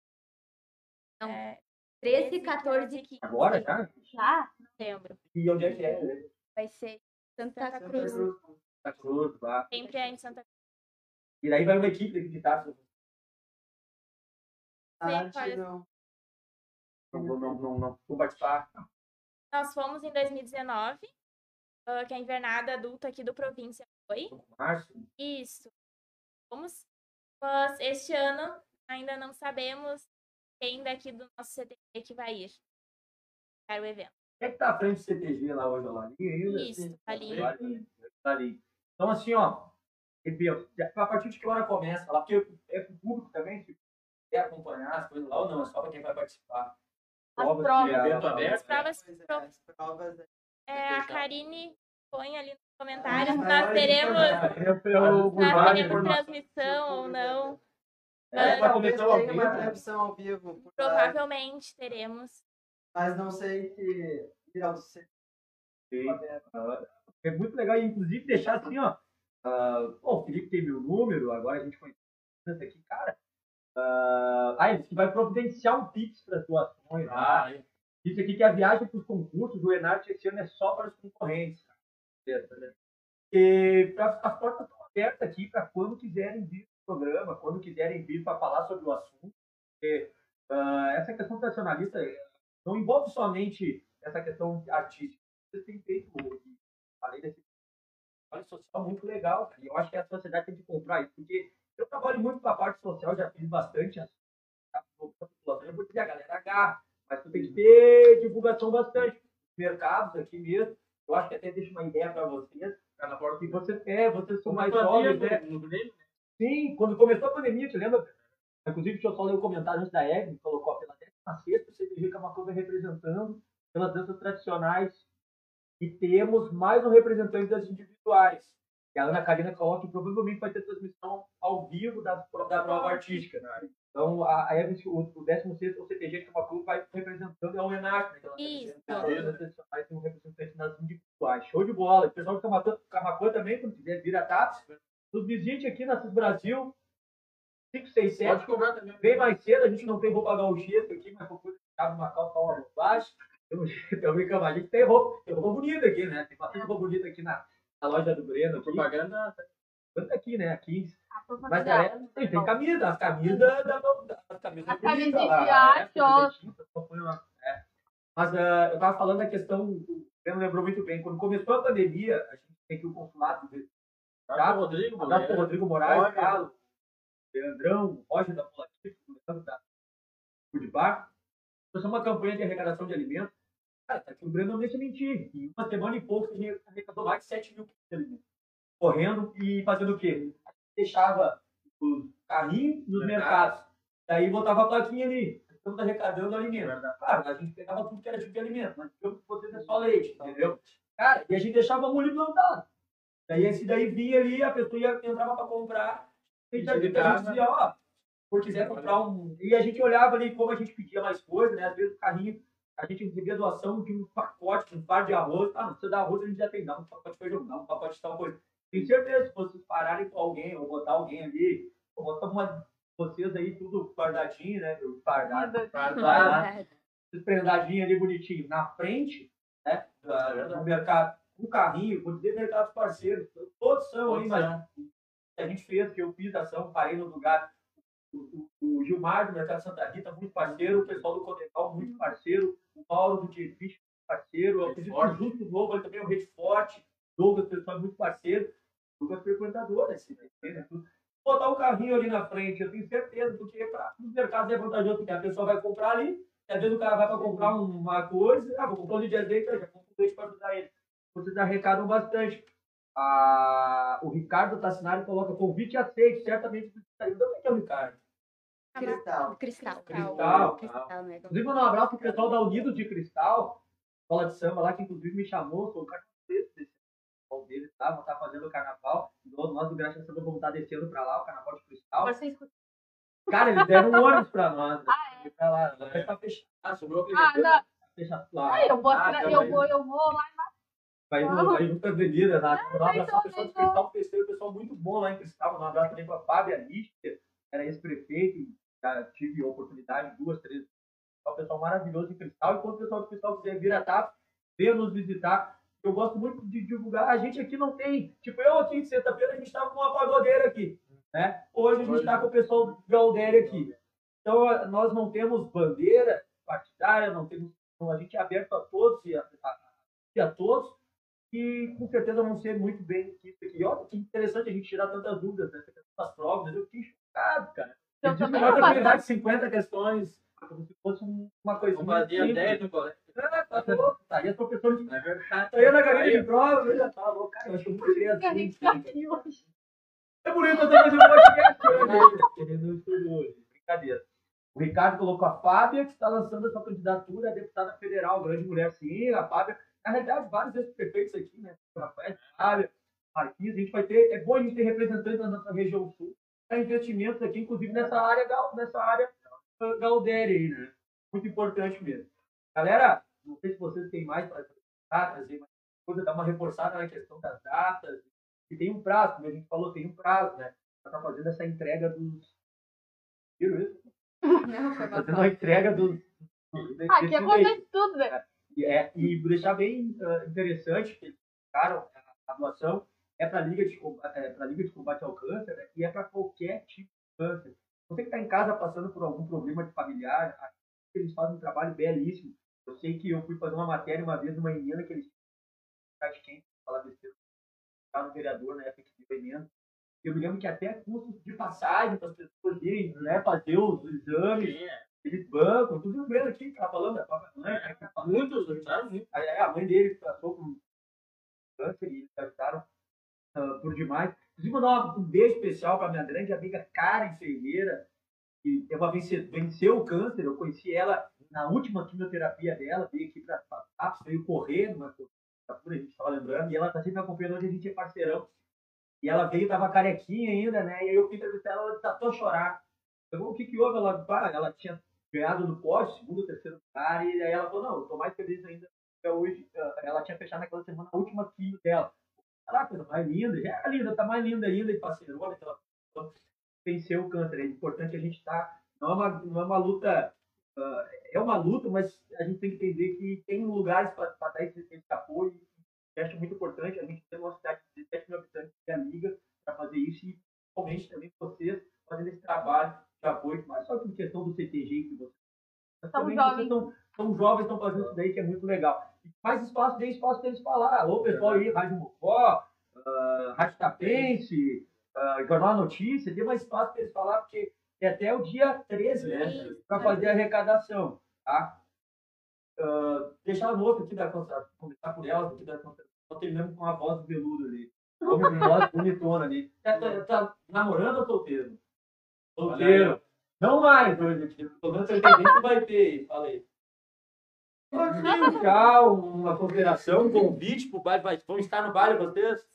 Não, É, 13, 14 e 15. Agora já? Já? setembro. E onde é que é? Vai ser Santa Santa Cruz. Santa Cruz, lá. Sempre é em Santa Cruz. E daí vai uma equipe de Tarso. Arte olha- não. Não vou não, não, não vou participar. Nós fomos em 2019, ah, que a invernada adulta aqui do província foi. Março. Isso. Fomos. Mas este ano ainda não sabemos quem daqui do nosso CTG que vai ir para o evento. Quem é que tá à frente do CTG lá hoje, lá? Ainda? Isso, tá ali. Tá ali. Tá ali. Então, assim, ó, A partir de que hora começa lá? Porque é pro público também, se quer acompanhar as coisas lá ou não, é só pra quem vai participar. As Provas provas. que é- Evento aberto. As provas, é, as provas é, a. Karine põe ali nos comentários. Ah, Nós olha, teremos, É nós teremos informação. transmissão ou não. É, talvez começar ao uma vivo, né? transmissão ao vivo, Provavelmente teremos. mas não sei se C- Sim. Ah, É muito legal, inclusive deixar assim, ó. ah, bom, o Felipe tem meu número, agora a gente conhece isso aqui, cara. ah, ah, ele disse que vai providenciar um Pix para as doações. Ah, Ah, aí. Disse aqui que a viagem para os concursos do Enarte esse ano é só para os concorrentes. E pra- as portas estão abertas aqui para quando quiserem vir programa, quando quiserem vir para falar sobre o assunto. Porque, ah, essa questão tradicionalista não envolve somente essa questão artística. Vocês têm feito, além desse trabalho social muito legal. E eu acho que a sociedade tem que comprar isso, porque eu trabalho muito com a parte social, já fiz bastante a população, eu vou dizer, a galera agarra, mas tu tem que ter divulgação bastante. Mercados aqui mesmo, eu acho que até deixa uma ideia para vocês, na porta que você é, vocês são mais jovens, né? no- no Grêmio, né? Sim, quando começou a pandemia, te lembra? Inclusive, deixa eu só ler o comentário antes da Evelyn, colocou pela 16 o CTG Camacuã representando pelas danças tradicionais e temos mais um representante das individuais. E a Ana Karina coloca que provavelmente vai ter transmissão ao vivo da, da prova artística. Então, a, a Evelyn, o, o 16 o CTG de Camacuã vai representando a UENAC, né? que ela Isso. as tradicionais e um representante das individuais. Show de bola. O pessoal de Camacuã também, quando quiser vir a TAPS, nos visite aqui na CIS Brasil, 567. Pode cobrar também. Bem mais cedo, a gente não tem roupa gauchesca aqui, mas coisa cabe uma calça uma roupa baixa. Eu, eu brincando, a gente tem roupa, tem roupa bonita aqui, né? Tem bastante roupa bonita aqui na, na loja do Breno. Aqui. Propaganda. Tanto aqui, né? Aqui. Mas galera, tem, tem camisa, as camisas da. da, da as camisas As lá, de é, só põe lá, é. Mas ah, eu tava falando da questão, o Breno lembrou muito bem, quando começou a pandemia, a gente tem aqui o consulado Tá, Rodrigo, Abraço pro goleiro. Rodrigo Moraes. Carlos, Leandrão, Roger da Polatif, Leandro da Food Bar. Nós uma campanha de arrecadação de alimentos. Cara, tá aqui o Breno não deixa mentir. Em uma semana e pouco a gente arrecadou mais de 7 mil quilos de alimentos. Correndo e fazendo o quê? deixava os carrinhos nos Mercado. mercados. Daí botava a plaquinha ali. Estamos arrecadando alimento. Claro, a gente pegava tudo que era tipo de alimento, mas vocês é só leite, entendeu? Cara, e a gente deixava o molho plantado. Daí esse daí vinha ali, a pessoa ia, entrava para comprar, e a gente, a gente dizia, ó, por quiser comprar um. E a gente olhava ali como a gente pedia mais coisa, né? Às vezes o carrinho, a gente recebia doação de um pacote, um par de arroz. Ah, não precisa dar arroz, a gente já tem, dá um pacote de feijão, dá um pacote de tal coisa. Tenho certeza, se vocês pararem com alguém, ou botar alguém ali, ou botar uma, vocês aí tudo fardadinho, né? Fardado, fardado, <laughs> prendadinho ali bonitinho, na frente, né? Do mercado, um carrinho, vou dizer mercados parceiros, todos são aí, mas a gente fez, que eu fiz ação, parei no lugar. O, o- o Gilmar do Mercado Santa Rita, muito parceiro, o pessoal do Codecal, muito parceiro, o Mauro do Tierfish, parceiro, o Justo Novo, ele também é o Rede Forte, Douglas, pessoal, muito parceiro, Douglas frequentador, esse, né? tudo. Botar o carrinho ali na frente, eu tenho certeza, porque para os mercados é vantajoso, porque a pessoa vai comprar ali, às vezes o cara vai para comprar uma coisa, ah, vou comprar um de azeite, já compro leite para ajudar ele. Vocês arrecadam bastante. Ah, o Ricardo Tassinari coloca convite aceito, certamente visitaria. De onde é que é o Ricardo? Cristal. Cristal. Cristal. Cristal, né? Inclusive, mandar um abraço pro pessoal da Unidos de Cristal, escola de samba lá, que inclusive me chamou, sou o pessoal deles, tá? Vão estar fazendo o carnaval. Nós do Graça Samba vamos estar descendo pra lá, o carnaval de Cristal. Cara, eles deram um ônibus pra nós. né? Ah, Pra lá, vai estar fechado. Ah, sobrou aquele Ah, não. Fechado lá. Ah, eu vou, Ah, tá, eu vou, eu vou lá. Vai no, vai junto com as meninas lá. Mandar um abraço então, pro pessoal de Festeiro, pessoal muito bom lá em Cristal. Um abraço também pra Fábia Lister, era ex-prefeito, tive a oportunidade, duas, três. É um pessoal maravilhoso em Cristal. E quando o pessoal de Cristal quiser vir a TAP, venha nos visitar. Eu gosto muito de divulgar. A gente aqui não tem. Tipo, eu aqui de sexta-feira, a gente estava com uma pagodeira aqui. Né? Hoje a gente está com o pessoal do Galdério aqui. Então, a- nós não temos bandeira partidária, não temos. então, A gente é aberto a todos e a, a, e a todos que com certeza vão ser muito bem quisto aqui. Olha que interessante a gente tirar tantas dúvidas, né? Das provas, eu fiquei chocado, cara. Eu Eu tive também uma oportunidade de 50 questões, como se fosse um- uma coisinha. Não fazia simples. 10 no colégio. Ah, tá louco, tá aí as professores de É verdade. Tá aí na galinha de prova, eu já tava louco, cara, eu acho que eu vou a gente tá aqui hoje. É por isso que eu tô fazendo podcast um estúdio hoje. Brincadeira. O Ricardo colocou a Fábia, que está lançando a sua candidatura a deputada federal, grande mulher, sim. A Fábia, na realidade, vários desses prefeitos aqui, né? Rafael, Marquinhos, a gente vai ter, é bom a gente ter representantes da nossa região sul, para investimentos aqui, inclusive nessa área, nessa área uh, Galdéria aí, né? Muito importante mesmo. Galera, não sei se vocês têm mais para trazer mais coisa, dar uma reforçada na questão das datas, e tem um prazo, como a gente falou, tem um prazo, né? Para estar fazendo essa entrega dos. Viram isso? <laughs> Não, foi Fazendo mal. a entrega dos. Ah, aqui acontece leite. tudo, né? É, e deixar bem ah, interessante que eles colocaram a, a doação é para a Liga, de é, Liga de Combate ao Câncer né, e é para qualquer tipo de câncer. Você que está em casa passando por algum problema de familiar, eles fazem um trabalho belíssimo. Eu sei que eu fui fazer uma matéria uma vez numa emenda que eles de quem falar besteira, estava no vereador na época deu emenda. Eu me lembro que até custos de passagem para as pessoas irem né, fazer os exames, é. Eles bancam, tudo vendo aqui, tá falando da própria mãe, né, Muitos ajudaram muito. A mãe dele passou por câncer e eles ajudaram ah, por demais. Inclusive, mandar um beijo especial para minha grande amiga Karen Ferreira, que ela vence- venceu o câncer. Eu conheci ela na última quimioterapia dela, veio aqui para TAPS, veio correndo, mas a gente estava lembrando, e ela está sempre acompanhando, hoje a gente é parceirão. E ela veio, tava carequinha ainda, né? E aí eu fui entrevistar ela, ela desatou a chorar. Eu o que que houve? Ela, pá, ela tinha ganhado no pódio, segundo terceiro lugar, e aí ela falou, não, eu tô mais feliz ainda porque hoje. ah, Ela tinha fechado naquela semana a última quimio dela. Caraca, coisa mais linda, já era linda, tá mais linda ainda, e parceirona, aquela pessoa venceu o câncer. É importante a gente estar. não, é uma, não é uma luta. ah, é uma luta, mas a gente tem que entender que tem lugares para dar esse, esse apoio. Eu acho muito importante a gente ter uma cidade de 17 mil habitantes que é amiga para fazer isso e principalmente também vocês fazendo esse trabalho apoio, é só por questão do CTG que vocês. Mas São também jovens. vocês estão são jovens, estão fazendo isso daí que é muito legal. E mais espaço, dê espaço para eles falar. Ô, pessoal aí, Rádio Mocó, ah, Rádio Tapense, ah, Jornal Notícia, dê mais espaço para eles falar, porque é até o dia 13, né? Para fazer a arrecadação, tá? Ah, deixar a nota aqui da concentração, começar por elas aqui da concentração, terminando com a voz do Veludo ali. Como nós, bonitona ali. Tá, tá- tá namorando ou solteiro? Solteiro. Não mais hoje aqui. Pelo menos você entendeu que vai ter. Falei. Tchau, uma consideração, um convite pro baile. Vai, vão estar no baile vocês?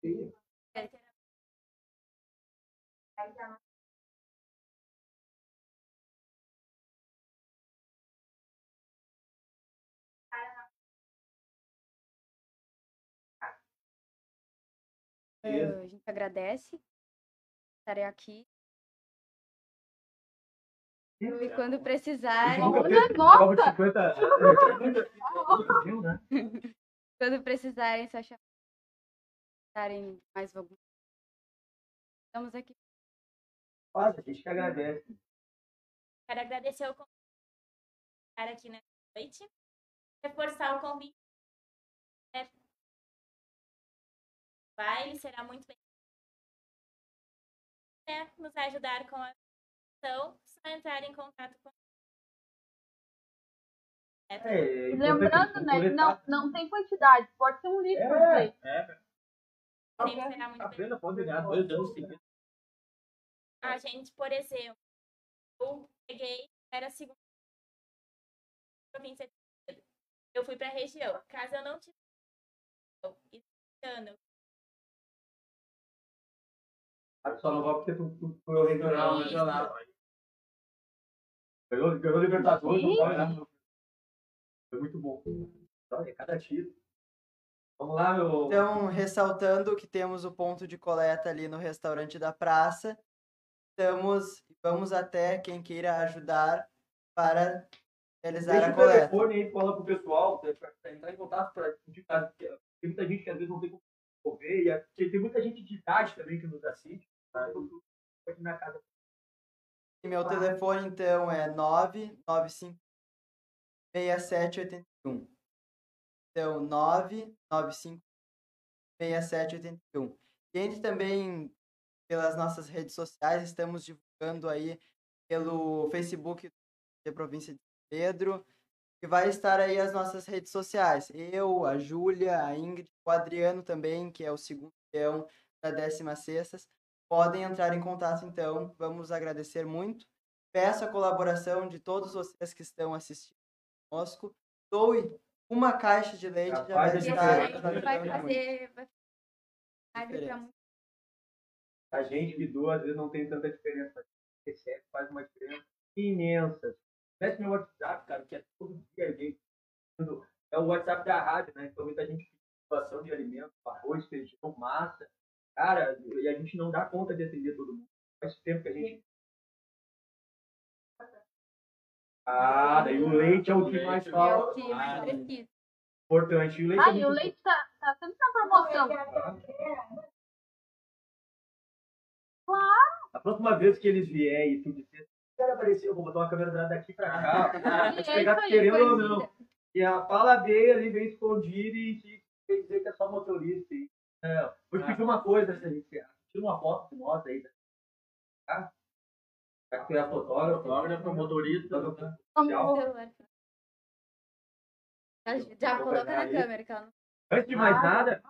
Sim. Ah, a gente agradece. Estarei aqui. E quando precisarem, Nunca Olha, fez nossa! prova de 50 Viu, né? quando precisarem, precisarem de mais algum. Estamos aqui. Faz, a gente que agradece. Quero agradecer o convite de estar aqui nessa noite. Reforçar o convite. né? O baile será muito bem. Né? Nos ajudar com a ação, só entrar em contato com É, é importante Lembrando, né, que não, não tem quantidade. Pode ser um litro, É. muito Tá bem. vendo? Pode ganhar dois anos seguidos. A gente, por exemplo, eu peguei, era a segunda província de Pedro. Eu fui para a região. Caso eu não tivesse esse ano, Só não vai porque tu, tu foi o regional, regional. Ganhou, ganhou Libertadores, não né? Foi muito bom. Olha, cada título. Vamos lá, meu. Então, ressaltando que temos o ponto de coleta ali no restaurante da praça, estamos, vamos até quem queira ajudar para realizar Deixa a o coleta. telefone aí, fala pro pessoal, para entrar em contato, para indicar. Tem muita gente que às vezes não tem como resolver, e tem muita gente de idade também que nos assiste. Tá? Eu tô aqui na casa. E meu telefone, então, é 995 6781. Então, 995 6781. E entre também pelas nossas redes sociais, estamos divulgando aí pelo Facebook da província de Pedro, e vai estar aí as nossas redes sociais. Eu, a Júlia, a Ingrid, o Adriano também, que é o segundo peão da 16ª, podem entrar em contato então. Vamos agradecer muito. Peço a colaboração de todos vocês que estão assistindo conosco. Doe uma caixa de leite, Já vai estar vai fazer. Muito. A gente que doa, às vezes não tem tanta diferença. Recebe, faz uma diferença imensa. Mete meu WhatsApp, cara, que é todo dia alguém. É o WhatsApp da rádio, né? Então muita gente pede doação de alimentos, arroz, feijão, massa. Cara, e a gente não dá conta de atender todo mundo. Faz tempo que a gente. Ah, daí o leite é o que mais É o que mais Ah, precisa. Importante. E o leite é Ah, e o leite tá, tá sempre na promoção. A próxima vez que eles vierem e tu disser, quero aparecer, eu vou botar uma câmera daqui pra cá. <laughs> pra te É pegar aí, querendo ou não. E a fala dele ali vem escondida e te quer dizer que é só motorista. hein? É, vou te pedir uma coisa, se a gente tira uma foto com nós aí. Tá? Já que tu é fotógrafo, Fotógrafo, motorista. Vamos- Tchau. Celular. Já, coloca na aí. câmera que ela não. Antes de mais Ah. nada,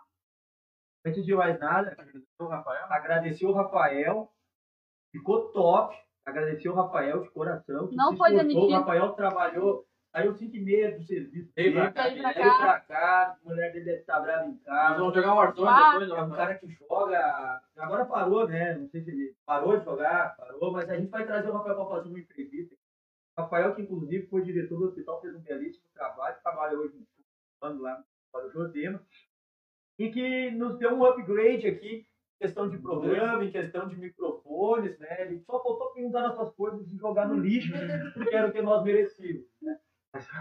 antes de mais nada, O Rafael. agradecer o Rafael. Ficou top. Agradecer o Rafael de coração. Não esforçou. admitir. O Rafael trabalhou, saiu 5 e meia do serviço. Veio pra cá. Veio pra pra cá, a mulher dele deve estar brava em Nós casa. vamos jogar o Warzone Ah, depois, É um cara que joga. Agora parou, né? Não sei se ele parou de jogar, parou, mas a gente vai trazer o Rafael para fazer uma entrevista. O Rafael, que inclusive foi diretor do hospital, fez um belíssimo trabalho, trabalha hoje no comando lá no Josema, e que nos deu um upgrade aqui, em questão de programa, em questão de microfones, né? Ele só faltou pintar nossas coisas e jogar no lixo, porque era o que nós merecíamos. Né?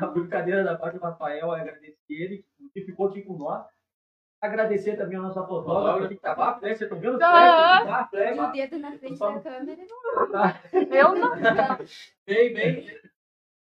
A brincadeira da parte do Rafael, agradecer ele, que ficou aqui com nós. Agradecer também a nossa fotógrafa, que tá lá, né? Vocês estão vendo? Tá, flash, E o dedo na frente da câmera. <laughs> Eu não. Bem, bem.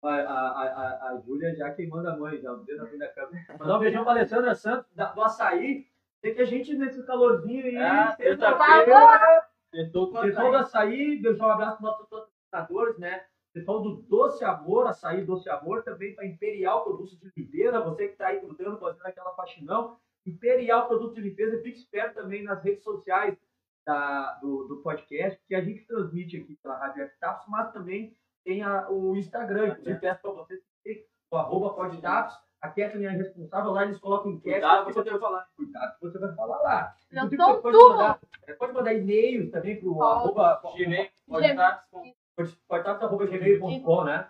A, a, a, a Júlia já queimando a mãe, já, o dedo na frente da câmera. Mandar um beijão pra Alessandra Santos, da- do açaí. Tem que a gente nesse calorzinho aí. Ah, sexta-feira, Tentou com do açaí, deixar um abraço para nossos patrocinadores, né? Pessoal do Doce Amor, açaí Doce Amor, também para Imperial Produtos de Oliveira, você que está aí grudando, fazendo aquela faxinão. Imperial Produto de Limpeza. Fique esperto também nas redes sociais da, do, do podcast, que a gente transmite aqui pela Rádio F-Taps, mas também tem a, o Instagram. Inclusive, peço para vocês que o arroba podtaps. A Kathleen é responsável, lá eles colocam enquete. Cuidado que você vai falar. Cuidado que você vai falar lá. Eu Inclusive, você pode tu. mandar, é, pode mandar e-mails também para o arroba Gmail, Gmail. Contatos, portados.gmail.com, né?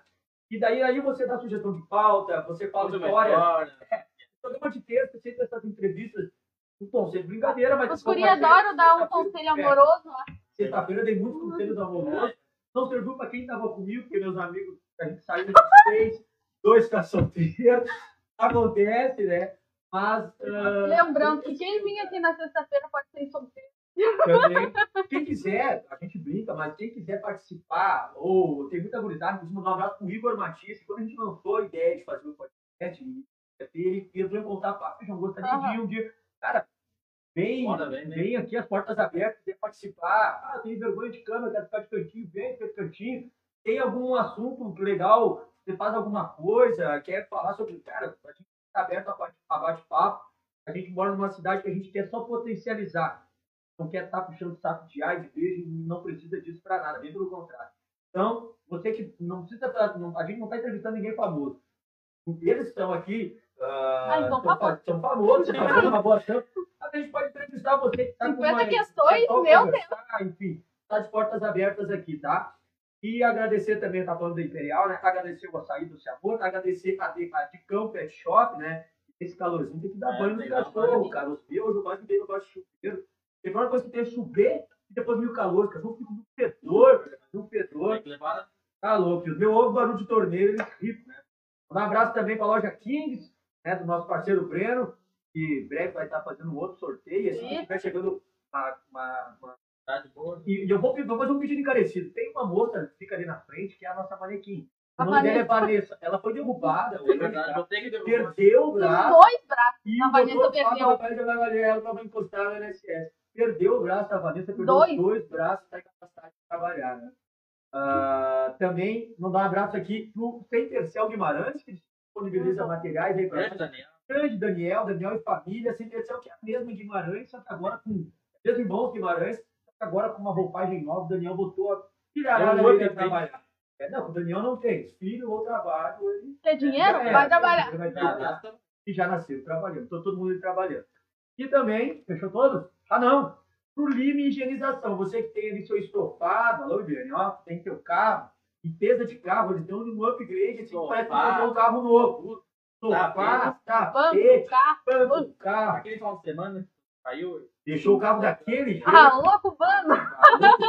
E daí aí você dá sugestão de pauta, você fala uma história. história. Programa de texto, sempre essas entrevistas, estão sendo brincadeira, mas... Os guri adoram dar um Sexta-feira- conselho é, amoroso lá. Sexta-feira eu dei muitos conselhos amorosos. Não serviu para quem estava comigo, porque meus amigos, a gente saiu de seis, dois ficaram solteiros. Acontece, né? Mas. ah, Lembrando que quem vinha aqui na sexta-feira pode ser solteiro. também. Quem quiser, a gente brinca, mas quem quiser participar, ou tem muita gurizada, vou mandar um abraço pro Igor Matias, que quando a gente lançou a ideia de fazer o podcast, ele entrou em contato, ah, João, gostaria de ir um dia. Cara, vem, Bora, vem, vem. vem aqui, as portas abertas, quer participar. Ah, tem vergonha de câmera, quer ficar de cantinho, vem, fica de cantinho. Tem algum assunto legal, você faz alguma coisa, quer falar sobre. Cara, a gente está aberto a bate- a bate-papo. A gente mora numa cidade que a gente quer só potencializar não quer estar puxando saco de ar, de beijo, não precisa disso para nada, bem pelo contrário. Então, você que não precisa, tá- não- a gente não está entrevistando ninguém famoso. Eles estão aqui, ah, Ah, então são, tá são famosos, estão fazendo uma boa. Mas a gente pode entrevistar você que está 50 questões, meu Deus. Enfim, está de portas abertas aqui, tá? E agradecer também, tá falando da Imperial, né? Agradecer o açaí do Sabor, agradecer a de, a de Cão Pet Shop, né? Esse calorzinho tem que dar É, banho no tem que cachorro, banho. cara. Os meus, eu quase não gosto de chuveiro. Tem uma coisa que tem é chover e depois vem o calor. O cachorro fica no fedor, velho, no fedor. Tem que levar Tá louco. E o meu ovo barulho de torneiro, ele rico, né? Um abraço também para a loja Kings, né? Do nosso parceiro Breno, que em breve vai estar fazendo um outro sorteio. Assim Isso. estiver chegando uma, uma, uma cidade boa. e, e eu vou, vou fazer um pedido encarecido. Tem uma moça que fica ali na frente, que é a nossa manequim. O A nome dela é Vanessa. Ela foi derrubada, É verdade, eu tenho que devolver. perdeu o braço. dois braços. E A o Vanessa perdeu. Vai ela, ela estava encostada no NSS. Perdeu o braço, a Vanessa perdeu Dois. os dois braços, está incapacitada de trabalhar. Né? Ah, também, mandar um abraço aqui pro Centercel Guimarães, que disponibiliza materiais aí para Grande Daniel. grande Daniel, Daniel e família, Centercel que é a mesma em Guimarães, só que agora com mesmo irmãos Guimarães, só que agora com uma roupagem nova, o Daniel botou a tirarada É dele a upgrade. trabalhar. É, não, o Daniel não tem filho ou trabalho, ele Quer dinheiro? É, Vai trabalhar. vai trabalhar e já nasceu trabalhando. Então todo mundo trabalhando. E também, fechou todos? Ah, não. Pro Lime Higienização. Você que tem ali seu estofado, alô, Viviane, ó, tem seu carro, limpeza de carro, eles dão um upgrade, assim, Sofá. parece que comprou um carro novo. Sofá, tapete, carro. banco do carro. Aquele final de semana saiu. Deixou o carro daquele jeito. Ah, louco, bando.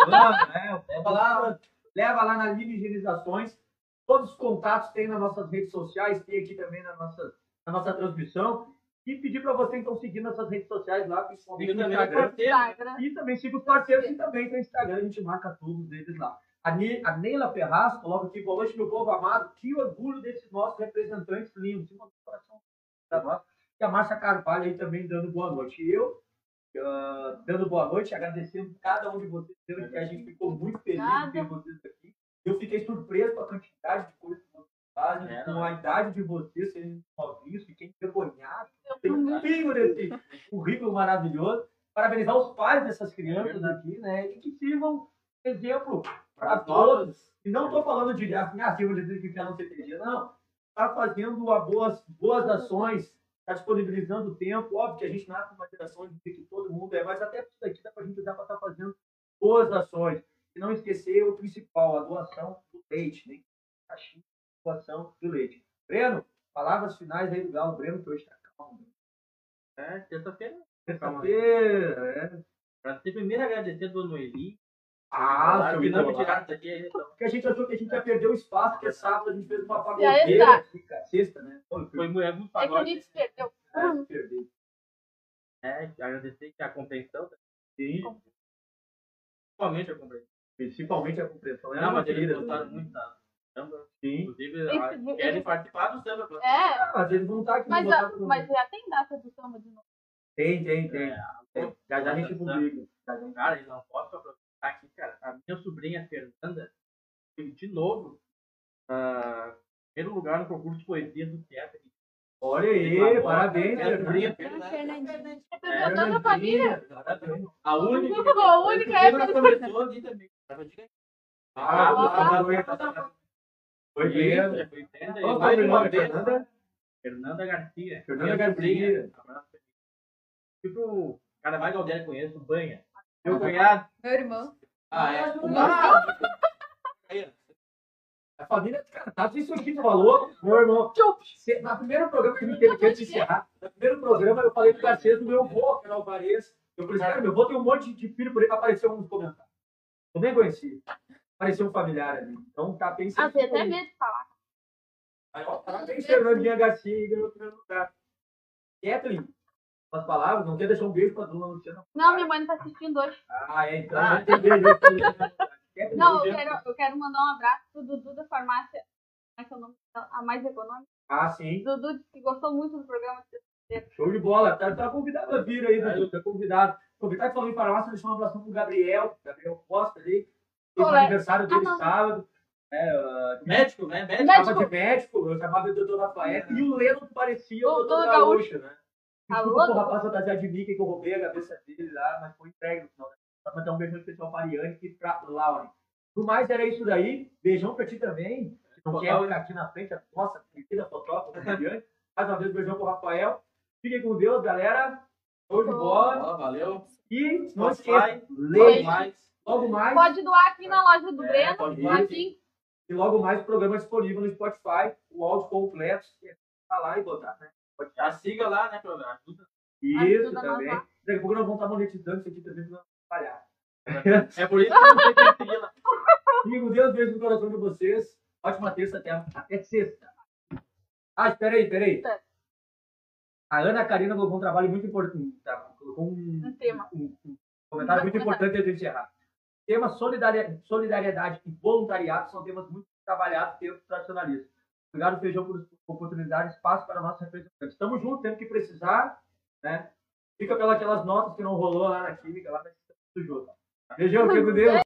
Mano, é, <laughs> leva, lá, leva lá na Lime Higienizações. Todos os contatos tem nas nossas redes sociais, tem aqui também na nossa, na nossa transmissão. E pedir para você, então, seguir nossas redes sociais lá, principalmente no Instagram. Instagram. E também siga os parceiros que também tem Instagram, a gente marca todos eles lá. A, Ne a Neila Ferraz coloca aqui, boa noite, meu povo amado. Que orgulho desses nossos representantes lindos. Uma coração da nossa. E a Márcia Carvalho aí também dando boa noite. E eu, ah, dando boa noite, agradecendo cada um de vocês, que a gente ficou muito feliz de ter vocês aqui. Eu fiquei surpreso com a quantidade de coisas que vocês É, com a idade de vocês, serem novinhos, fiquei envergonhado. Tem um pingo desse currículo maravilhoso. Parabenizar os pais dessas crianças aqui, né? E que sirvam exemplo para todos. E não estou falando de assim, ah, Silvio dizer que quer não CTG, não. Está fazendo a boas, boas ações, está disponibilizando tempo. Óbvio que a gente nasce numa geração de que todo mundo é, mas até isso daqui dá para a gente usar para estar fazendo boas ações. E não esquecer o principal, a doação do leite, né? Doação do leite. Breno, palavras finais aí do Galo. Breno, que hoje está calmo. É, terça-feira. Terça-feira, é. Pra ter primeiro agradecer a Dona Eli. Ah, seu não me tiraram daqui. Então. Porque a gente achou que a gente ia perder o espaço, porque sábado a gente fez uma aí, pagodeira. Sexta, né? Foi, Foi muito, é muito É que a pagode. gente se perdeu. foi. Perdi. É, agradecer a compreensão. Sim, Principalmente a compreensão. principalmente a compreensão. É Não, mas eles querida, gostaram né? muito da samba. Sim. Inclusive, Esse, querem participar do samba. É. Ah, mas eles vão estar aqui. Mas, mas já tem data do samba de novo. Tem, tem, tem. É, tem. já já a gente publica. Cara, eu não posso. aproveitar aqui, cara. A minha sobrinha Fernanda, de novo, uh, primeiro lugar no concurso de poesia do teatro. Olha aí, parabéns, Fernandinha. Fernandinha. Representando a família. A única. A única é. A única começou ali também. Ah, ah, ah, ah, Oi 80 Oi, mais Fernanda? Fernanda Garcia. Fernanda Garcia. Tipo, cara mais Galdério conheço, banha. Meu cunhado. Meu irmão. Ah, é. Ah, o meu a família descartável, isso aqui tu falou, meu irmão. Na primeiro programa que me teve que encerrar, no primeiro programa eu falei do Garcês do meu avô, que era o Varese. Eu falei, cara, meu avô tem um monte de filho por aí, apareceu nos comentários. Eu nem conhecia. Apareceu um familiar ali. Então tá bem Ah, tem até medo de falar. Aí, ó, Parabéns, Fernandinha Garcia, e ganhou o primeiro lugar. Kathleen, umas palavras, não quer deixar um beijo pra dona Luciana. Não, minha mãe não tá assistindo hoje. Ah, é, então. Ah. não tem beijo. Kathleen, Não, eu quero, eu quero mandar um abraço pro Dudu da farmácia. Como é que é o nome? dela? A mais econômica. Ah, sim. Dudu disse que gostou muito do programa. Show de bola. Tá, tá convidado a vir aí, Dudu. Tá convidado. Aproveitar que falou em farmácia, deixar um abração pro Gabriel. Gabriel Costa ali. O aniversário dele Ah, sábado. É, ah, Médico, né? Médico. Médico. Tava de médico, eu chamava de doutor Rafael. E o Leno parecia o O doutor Gaúcho, né? Alô, o rapaz fantasiado de Mickey que eu roubei a cabeça dele lá, mas foi entregue no final. Só mandar um beijão especial pra Ariane e pra Lauren. No mais, era isso daí. Beijão pra ti também. que Não quer ficar aqui na frente, a nossa querida fotógrafa da Ariane. Mais uma vez, beijão pro Rafael. Fiquem com Deus, galera. Show de bola. Ó, valeu. E não esqueça, leia. mais. Logo mais. Pode doar aqui na loja do É, Breno. pode doar. Aqui. E logo mais, o programa disponível no Spotify. O áudio completo. É só lá e botar, né? Já siga lá, né, ajuda. Isso também. Daqui a pouco nós vamos estar monetizando isso aqui também pra não falhar. É por isso que eu não sei quem seguir lá. <laughs> Com Deus, beijo no coração de vocês. Ótima terça até, até sexta. Ah, espera aí, espera aí. Tá. A Ana Karina colocou um trabalho muito importante. Tá? Colocou um, Um tema. um- um comentário muito importante antes de encerrar. Tema solidaria- solidariedade e voluntariado são temas muito trabalhados do tradicionalismo. Obrigado, Feijão, por oportunidade, espaço para nossos representantes. Estamos juntos, sempre que precisar. Né? Fica pelas aquelas notas que não rolou lá na química, lá, estamos juntos. Beijão, fica com Deus.